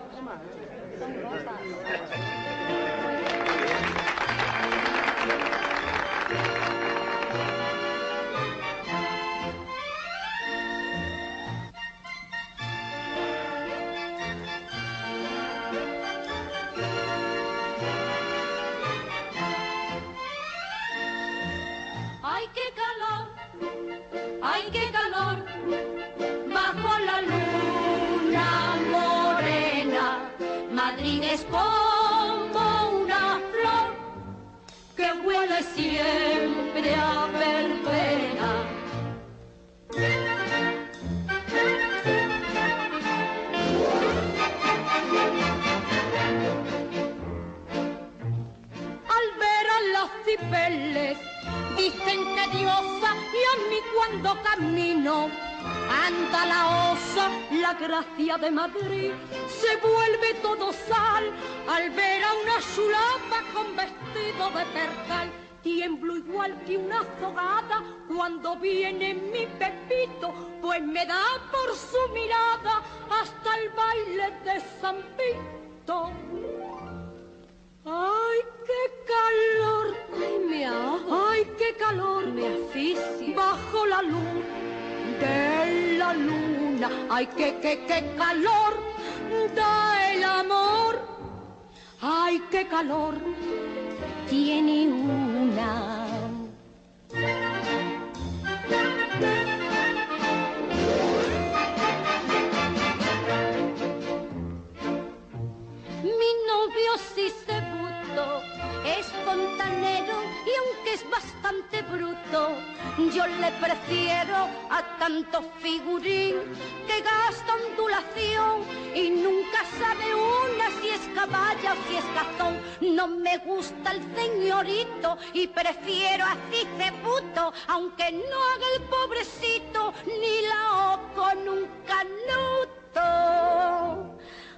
Es como una flor que huele siempre a verbena. Al ver a los cipeles dicen que diosa y a mí cuando camino anda la osa, la gracia de Madrid se vuelve todo sal al ver a una chulapa con vestido de percal. Tiemblo igual que una azogada cuando viene mi Pepito, pues me da por su mirada hasta el baile de San Vito. ¡Ay, qué calor! ¡Ay, me ahogo! ¡Ay, qué calor! Me asfixio. Bajo la luz la luna. ¡Ay, qué, qué, qué calor! Da el amor. ¡Ay, qué calor! Tiene una. Mi novio sí se buto, es fontanero y aunque es bastante bruto, yo le prefiero a tanto figurín que gasta ondulación y nunca sabe una si es caballa o si es gastón. No me gusta el señorito y prefiero así de puto, aunque no haga el pobrecito ni la O con un canuto.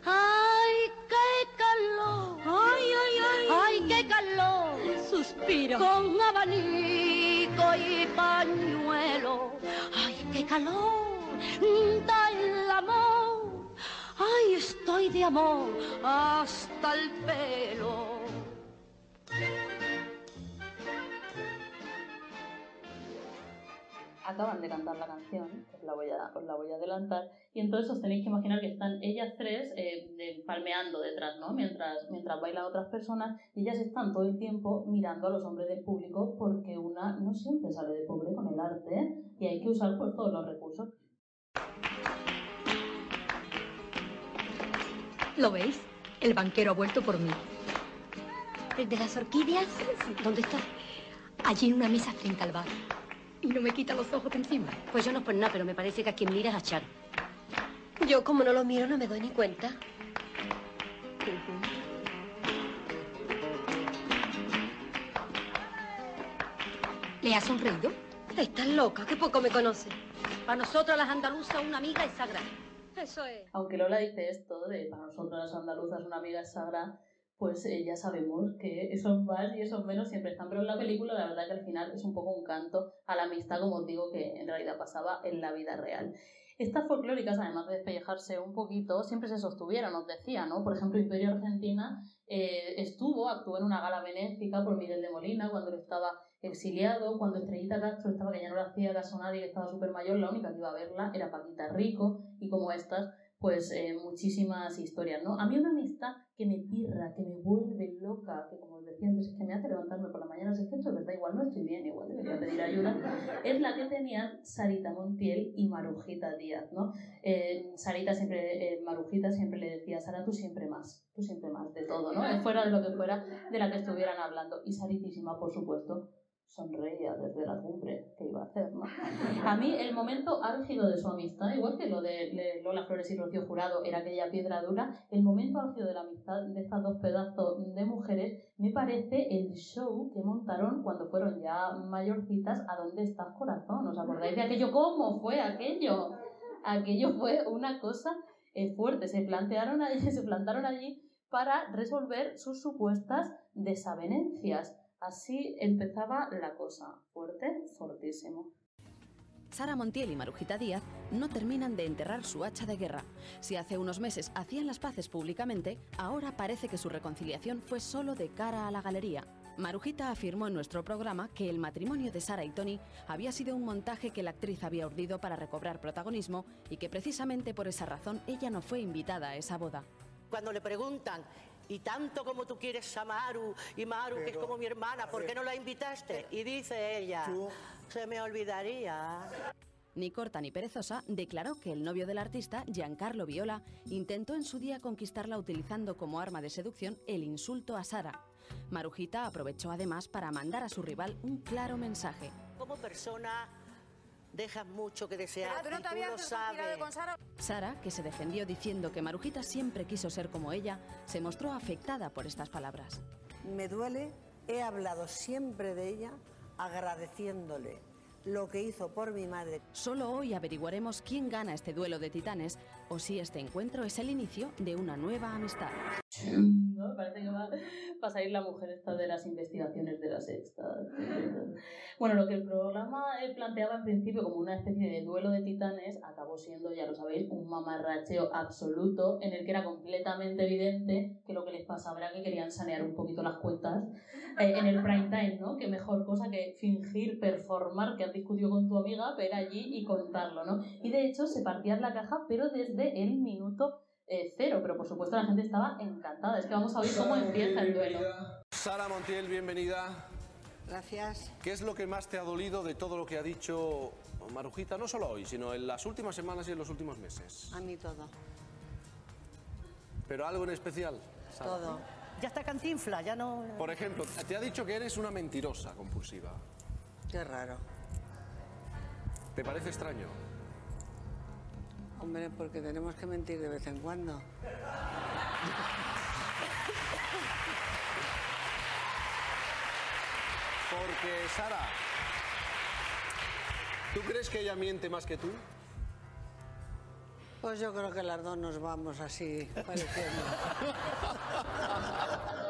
¡Ay, qué calor! ¡Ay, ay, ay! ¡Ay, qué calor! Suspiro. Con abanico y pañuelo. ¡Ay, qué calor! Da el amor. ¡Ay, estoy de amor hasta el pelo! Acaban de cantar la canción, os la voy a, os la voy a adelantar, y entonces os tenéis que imaginar que están ellas tres eh, de- palmeando detrás, ¿no? Mientras, mientras bailan otras personas, y ellas están todo el tiempo mirando a los hombres del público porque una no siempre sale de pobre con el arte ¿eh? y hay que usar pues todos los recursos. ¿Lo veis? El banquero ha vuelto por mí. ¿El de las orquídeas? ¿Dónde está? Allí en una mesa frente al bar. Y no me quita los ojos de encima. Pues yo no por nada, pero me parece que a quien mira es a Charo. Yo, como no lo miro, no me doy ni cuenta. ¿Le ha sonreído? Estás loca, que poco me conoce. Para nosotras las andaluzas una amiga es sagrada. Eso es. Aunque Lola dice esto de para nosotros las andaluzas una amiga es sagrada, pues eh, ya sabemos que esos más y esos menos siempre están. Pero en la película la verdad que al final es un poco un canto a la amistad, como os digo, que en realidad pasaba en la vida real. Estas folclóricas, además de despellejarse un poquito, siempre se sostuvieron, os decía, ¿no? Por ejemplo, Imperio Argentina eh, estuvo, actuó en una gala benéfica por Miguel de Molina cuando él estaba exiliado, cuando Estrellita Castro estaba que ya no le hacía caso a nadie, que estaba súper mayor, la única que iba a verla era Paquita Rico, y como estas, pues eh, muchísimas historias, ¿no? A mí una amistad que me pirra, que me vuelve loca, que como os decía antes, es que me hace levantarme por la mañana, es que esto es verdad, igual no estoy bien, igual debería pedir ayuda, es la que tenían Sarita Montiel y Marujita Díaz, ¿no? Eh, Sarita siempre, eh, Marujita siempre le decía, Sara, tú siempre más, tú siempre más, de todo, ¿no? Fuera de lo que fuera, de la que estuvieran hablando. Y Saritísima, por supuesto, sonreía desde la cumbre, ¿qué iba a hacer, no? A mí el momento álgido de su amistad, igual que lo de Lola Flores y Rocío Jurado era aquella piedra dura, el momento álgido de la amistad de estas dos pedazos de mujeres me parece el show que montaron cuando fueron ya mayorcitas a ¿Dónde estás corazón? ¿Os acordáis de aquello? ¿Cómo fue aquello? Aquello fue una cosa eh, fuerte, se plantearon allí, se plantaron allí para resolver sus supuestas desavenencias. Así empezaba la cosa, fuerte, fortísimo. Sara Montiel y Marujita Díaz no terminan de enterrar su hacha de guerra. Si hace unos meses hacían las paces públicamente, ahora parece que su reconciliación fue solo de cara a la galería. Marujita afirmó en nuestro programa que el matrimonio de Sara y Tony había sido un montaje que la actriz había urdido para recobrar protagonismo y que precisamente por esa razón ella no fue invitada a esa boda. Cuando le preguntan, y tanto como tú quieres a Maru, y Maru, que es como mi hermana, ¿por qué no la invitaste? Y dice ella, se me olvidaría. Ni corta ni perezosa, declaró que el novio del artista, Giancarlo Viola, intentó en su día conquistarla utilizando como arma de seducción el insulto a Sara. Marujita aprovechó además para mandar a su rival un claro mensaje. Como persona, dejas mucho que desear, Pero tú no y te tú habías lo reconciliado sabes. con Sara. Sara, que se defendió diciendo que Marujita siempre quiso ser como ella, se mostró afectada por estas palabras. Me duele, he hablado siempre de ella agradeciéndole lo que hizo por mi madre. Solo hoy averiguaremos quién gana este duelo de titanes o si este encuentro es el inicio de una nueva amistad. ¿no? Parece que va, va a salir la mujer esta de las investigaciones de la sexta. Bueno, lo que el programa eh, planteaba en principio como una especie de duelo de titanes acabó siendo, ya lo sabéis, un mamarracheo absoluto en el que era completamente evidente que lo que les pasaba era que querían sanear un poquito las cuentas eh, en el prime time, ¿no? Qué mejor cosa que fingir, performar que has discutido con tu amiga, ver allí y contarlo, ¿no? Y de hecho se partían la caja, pero desde el minuto eh, cero, pero por supuesto la gente estaba encantada. Es que vamos a oír cómo empieza el duelo. Sara Montiel, bienvenida. Gracias. ¿Qué es lo que más te ha dolido de todo lo que ha dicho Marujita, no solo hoy, sino en las últimas semanas y en los últimos meses? A mí todo. ¿Pero algo en especial? Sara? Todo. Ya está cantinfla, ya no... Por ejemplo, te ha dicho que eres una mentirosa compulsiva. Qué raro. ¿Te parece extraño? Hombre, porque tenemos que mentir de vez en cuando. Porque, Sara, ¿tú crees que ella miente más que tú? Pues yo creo que las dos nos vamos así pareciendo.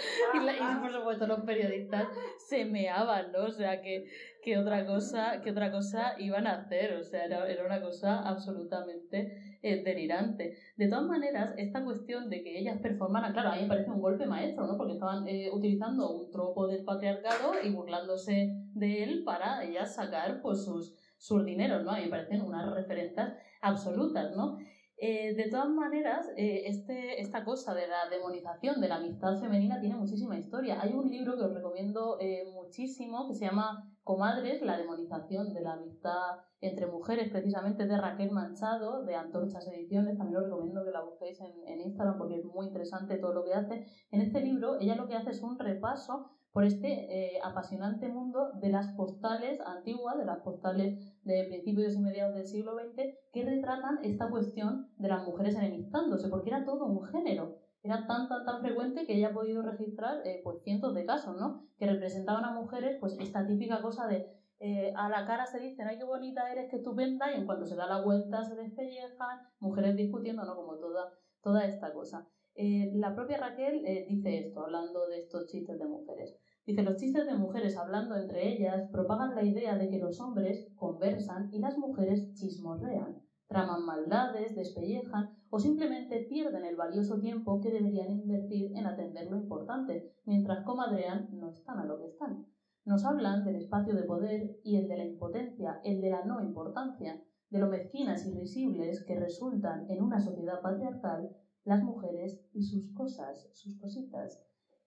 Y, por supuesto los periodistas se meaban, ¿no? O sea, que, que otra cosa, que otra cosa iban a hacer, o sea, era, era una cosa absolutamente eh, delirante. De todas maneras, esta cuestión de que ellas performaran, claro, a mí me parece un golpe maestro, ¿no? Porque estaban eh, utilizando un tropo del patriarcado y burlándose de él para ellas sacar pues sus, sus dineros, ¿no? A mí me parecen unas referencias absolutas, ¿no? Eh, de todas maneras, eh, este, esta cosa de la demonización de la amistad femenina tiene muchísima historia. Hay un libro que os recomiendo eh, muchísimo que se llama Comadres, la demonización de la amistad entre mujeres, precisamente de Raquel Manchado, de Antorchas Ediciones. También os recomiendo que la busquéis en, en Instagram porque es muy interesante todo lo que hace. En este libro, ella lo que hace es un repaso por este eh, apasionante mundo de las postales antiguas, de las postales de principios y mediados del siglo XX, que retratan esta cuestión de las mujeres enemistándose, porque era todo un género. Era tan, tan, tan frecuente que ella ha podido registrar eh, pues cientos de casos, ¿no? Que representaban a mujeres, pues esta típica cosa de eh, a la cara se dicen, ay, qué bonita eres, qué estupenda, y en cuanto se da la vuelta se despellejan, mujeres discutiendo, ¿no? Como toda, toda esta cosa. Eh, la propia Raquel dice esto, hablando de estos chistes de mujeres. Dice, los chistes de mujeres hablando entre ellas propagan la idea de que los hombres conversan y las mujeres chismorrean, traman maldades, despellejan o simplemente pierden el valioso tiempo que deberían invertir en atender lo importante, mientras comadrean no están a lo que están. Nos hablan del espacio de poder y el de la impotencia, el de la no importancia, de lo mezquinas y risibles que resultan en una sociedad patriarcal las mujeres y sus cosas, sus cositas,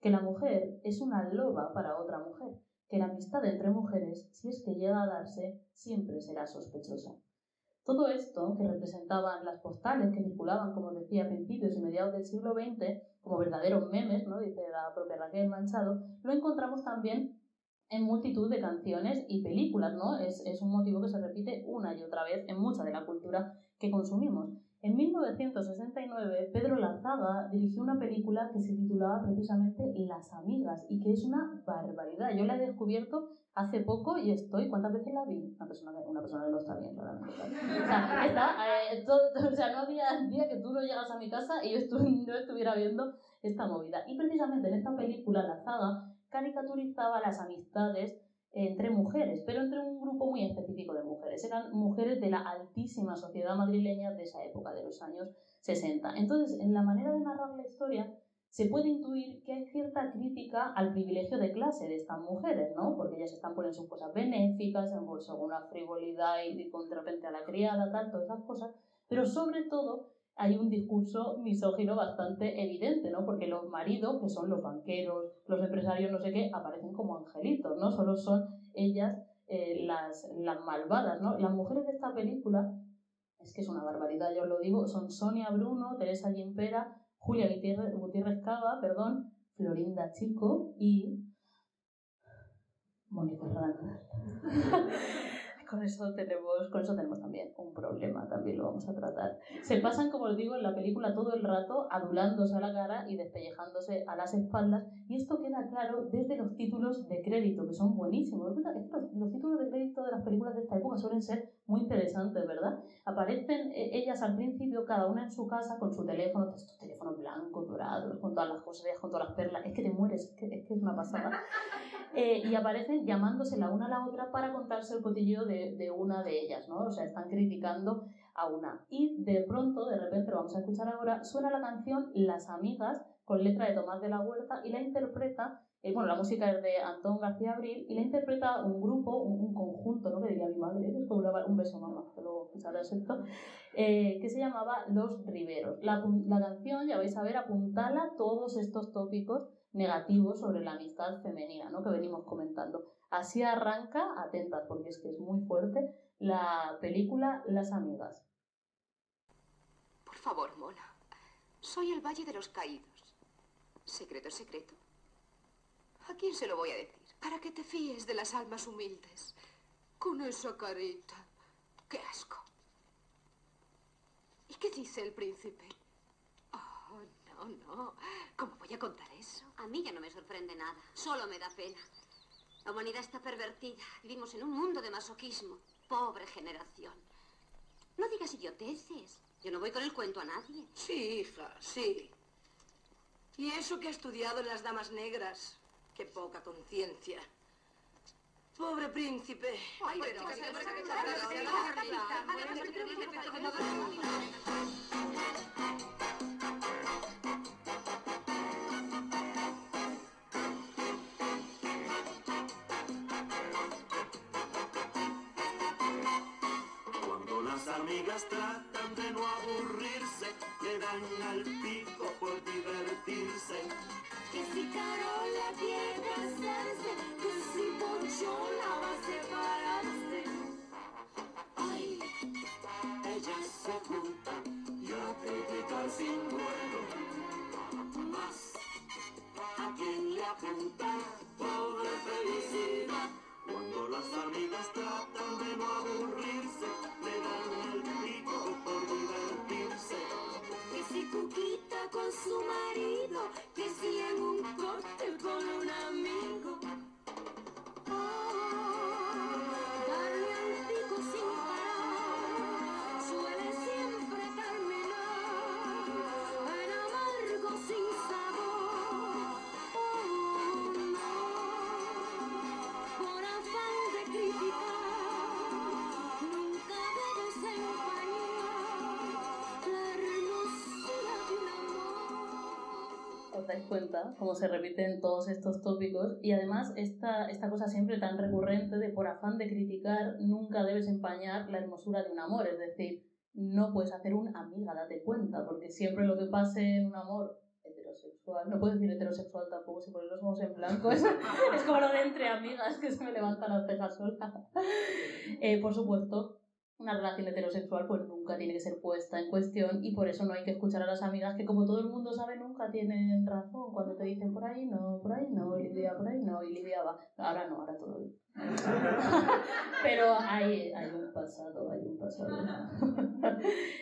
que la mujer es una loba para otra mujer, que la amistad entre mujeres, si es que llega a darse, siempre será sospechosa. Todo esto, que representaban las postales que circulaban, como decía, a principios y mediados del siglo XX, como verdaderos memes, ¿no? dice la propia Raquel Manchado, lo encontramos también en multitud de canciones y películas, ¿no? Es, es un motivo que se repite una y otra vez en mucha de la cultura que consumimos. En 1969, Pedro Larzaga dirigió una película que se titulaba precisamente Las Amigas y que es una barbaridad. Yo la he descubierto hace poco y estoy, ¿cuántas veces la vi? Una persona una persona que no está bien, claramente. O sea, está, eh, todo- o sea, no había día que tú no llegas a mi casa y yo estu- no estuviera viendo esta movida. Y precisamente en esta película, Larzaga caricaturizaba las amistades entre mujeres, pero entre un grupo muy específico de mujeres. Eran mujeres de la altísima sociedad madrileña de esa época, de los años 60. Entonces, en la manera de narrar la historia, se puede intuir que hay cierta crítica al privilegio de clase de estas mujeres, ¿no? Porque ellas están poniendo sus cosas benéficas, en bolsa una frivolidad y con de a la criada, tal, todas esas cosas, pero sobre todo hay un discurso misógino bastante evidente, ¿no? Porque los maridos, que son los banqueros, los empresarios, no sé qué, aparecen como angelitos, ¿no? Solo son ellas eh, las, las malvadas, ¿no? Las mujeres de esta película, es que es una barbaridad, yo os lo digo, son Sonia Bruno, Teresa Gimpera, Julia Gutiérrez, Cava, perdón, Florinda Chico y Mónica Randall. con eso tenemos, con eso tenemos también un problema, también lo vamos a tratar. Se pasan, como os digo, en la película todo el rato adulándose a la cara y despellejándose a las espaldas, y esto queda claro desde los títulos de crédito, que son buenísimos. Los, los títulos de crédito de las películas de esta época suelen ser muy interesantes, ¿verdad? Aparecen eh, ellas al principio, cada una en su casa, con su teléfono, estos teléfonos blancos, dorados, con todas las cosas, con todas las perlas, es que te mueres, es que es, que es una pasada. Eh, y aparecen llamándose la una a la otra para contarse el cotilleo de, de una de ellas, ¿no? O sea, están criticando a una. Y de pronto, de repente, lo vamos a escuchar ahora, suena la canción Las Amigas, con letra de Tomás de la Huerta, y la interpreta, eh, bueno, la música es de Antón García Abril, y la interpreta un grupo, un, un conjunto, ¿no? Que diría mi madre, es como un beso, mamá, que luego escucharás esto, eh, que se llamaba Los Riveros. La, la canción, ya vais a ver, apuntala todos estos tópicos negativos sobre la amistad femenina, ¿no? Que venimos comentando. Así arranca, atentas porque es que es muy fuerte, la película Las Amigas. Por favor, Mona. Soy el Valle de los Caídos. ¿Secreto secreto? ¿A quién se lo voy a decir? Para que te fíes de las almas humildes. Con esa carita. ¡Qué asco! ¿Y qué dice el príncipe? No, no. ¿Cómo voy a contar eso? A mí ya no me sorprende nada. Solo me da pena. La humanidad está pervertida. Vivimos en un mundo de masoquismo. Pobre generación. No digas idioteces. Yo no voy con el cuento a nadie. Sí, hija, sí. Y eso que ha estudiado en las damas negras. Qué poca conciencia. Pobre príncipe. Ay, pero... cuenta cómo se repiten todos estos tópicos? Y además esta, esta cosa siempre tan recurrente de por afán de criticar nunca debes empañar la hermosura de un amor. Es decir, no puedes hacer un amiga, date cuenta, porque siempre lo que pase en un amor heterosexual, no puedo decir heterosexual tampoco, si poner los ojos en blanco, es, es como lo de entre amigas, que se me levantan las cejas sola. Eh, por supuesto, una relación heterosexual pues nunca tiene que ser puesta en cuestión y por eso no hay que escuchar a las amigas que como todo el mundo sabe nunca tienen razón cuando te dicen por ahí no, por ahí no, Lidia por ahí no y Lidia va. Ahora no, ahora todo bien. Pero hay, hay un pasado, hay un pasado.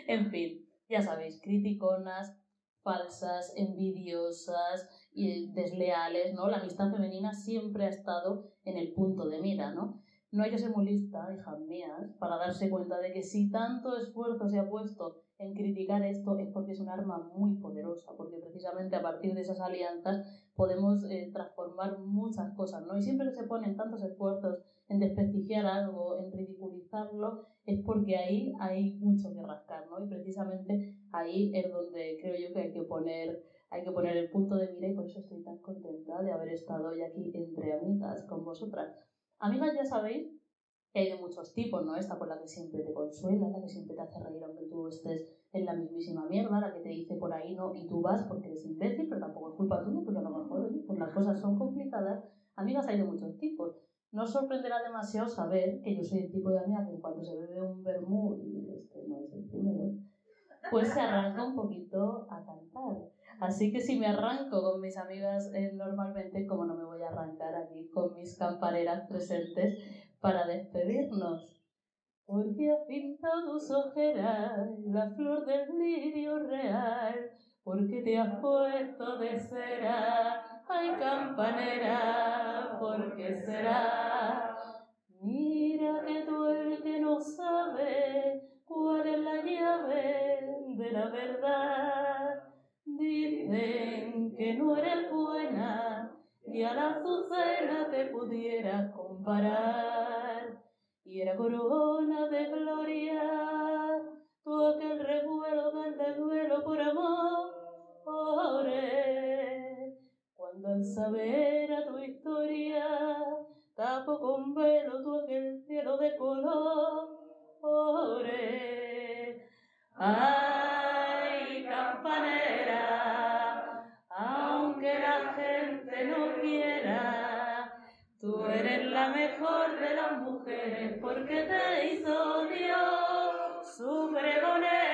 en fin, ya sabéis, criticonas, falsas, envidiosas y desleales, ¿no? La amistad femenina siempre ha estado en el punto de mira, ¿no? No hay que ser muy lista, hijas mías, para darse cuenta de que si tanto esfuerzo se ha puesto en criticar esto es porque es un arma muy poderosa, porque precisamente a partir de esas alianzas podemos eh, transformar muchas cosas, ¿no? Y siempre que se ponen tantos esfuerzos en desprestigiar algo, en ridiculizarlo, es porque ahí hay mucho que rascar, ¿no? Y precisamente ahí es donde creo yo que hay que poner, hay que poner el punto de mira y por eso estoy tan contenta de haber estado hoy aquí entre amigas con vosotras. Amigas, ya sabéis que hay de muchos tipos, ¿no? Esta por la que siempre te consuela, la que siempre te hace reír aunque tú estés en la mismísima mierda, la que te dice por ahí no y tú vas porque eres imbécil, pero tampoco es culpa tuya, porque a lo mejor, pues las cosas son complicadas. Amigas hay de muchos tipos. No sorprenderá demasiado saber que yo soy el tipo de amiga que en cuanto se bebe un vermú, y este no es el primero, pues se arranca un poquito a cantar. Así que si me arranco con mis amigas eh, normalmente, como no me voy a arrancar aquí con mis campaneras presentes para despedirnos. Porque has pintado tus ojeras la flor del lirio real, porque te has puesto de cera, ay campanera, porque será. Mira que tú el que no sabe cuál es la llave de la verdad. Dicen que no eres buena y a la azucena te pudieras comparar. Y era corona de gloria, tú aquel revuelo del desvelo por amores. Cuando al saber a tu historia, tapo con velo tú aquel cielo de colores. Ay, no quiera, tú eres la mejor de las mujeres porque te hizo Dios su pregonera.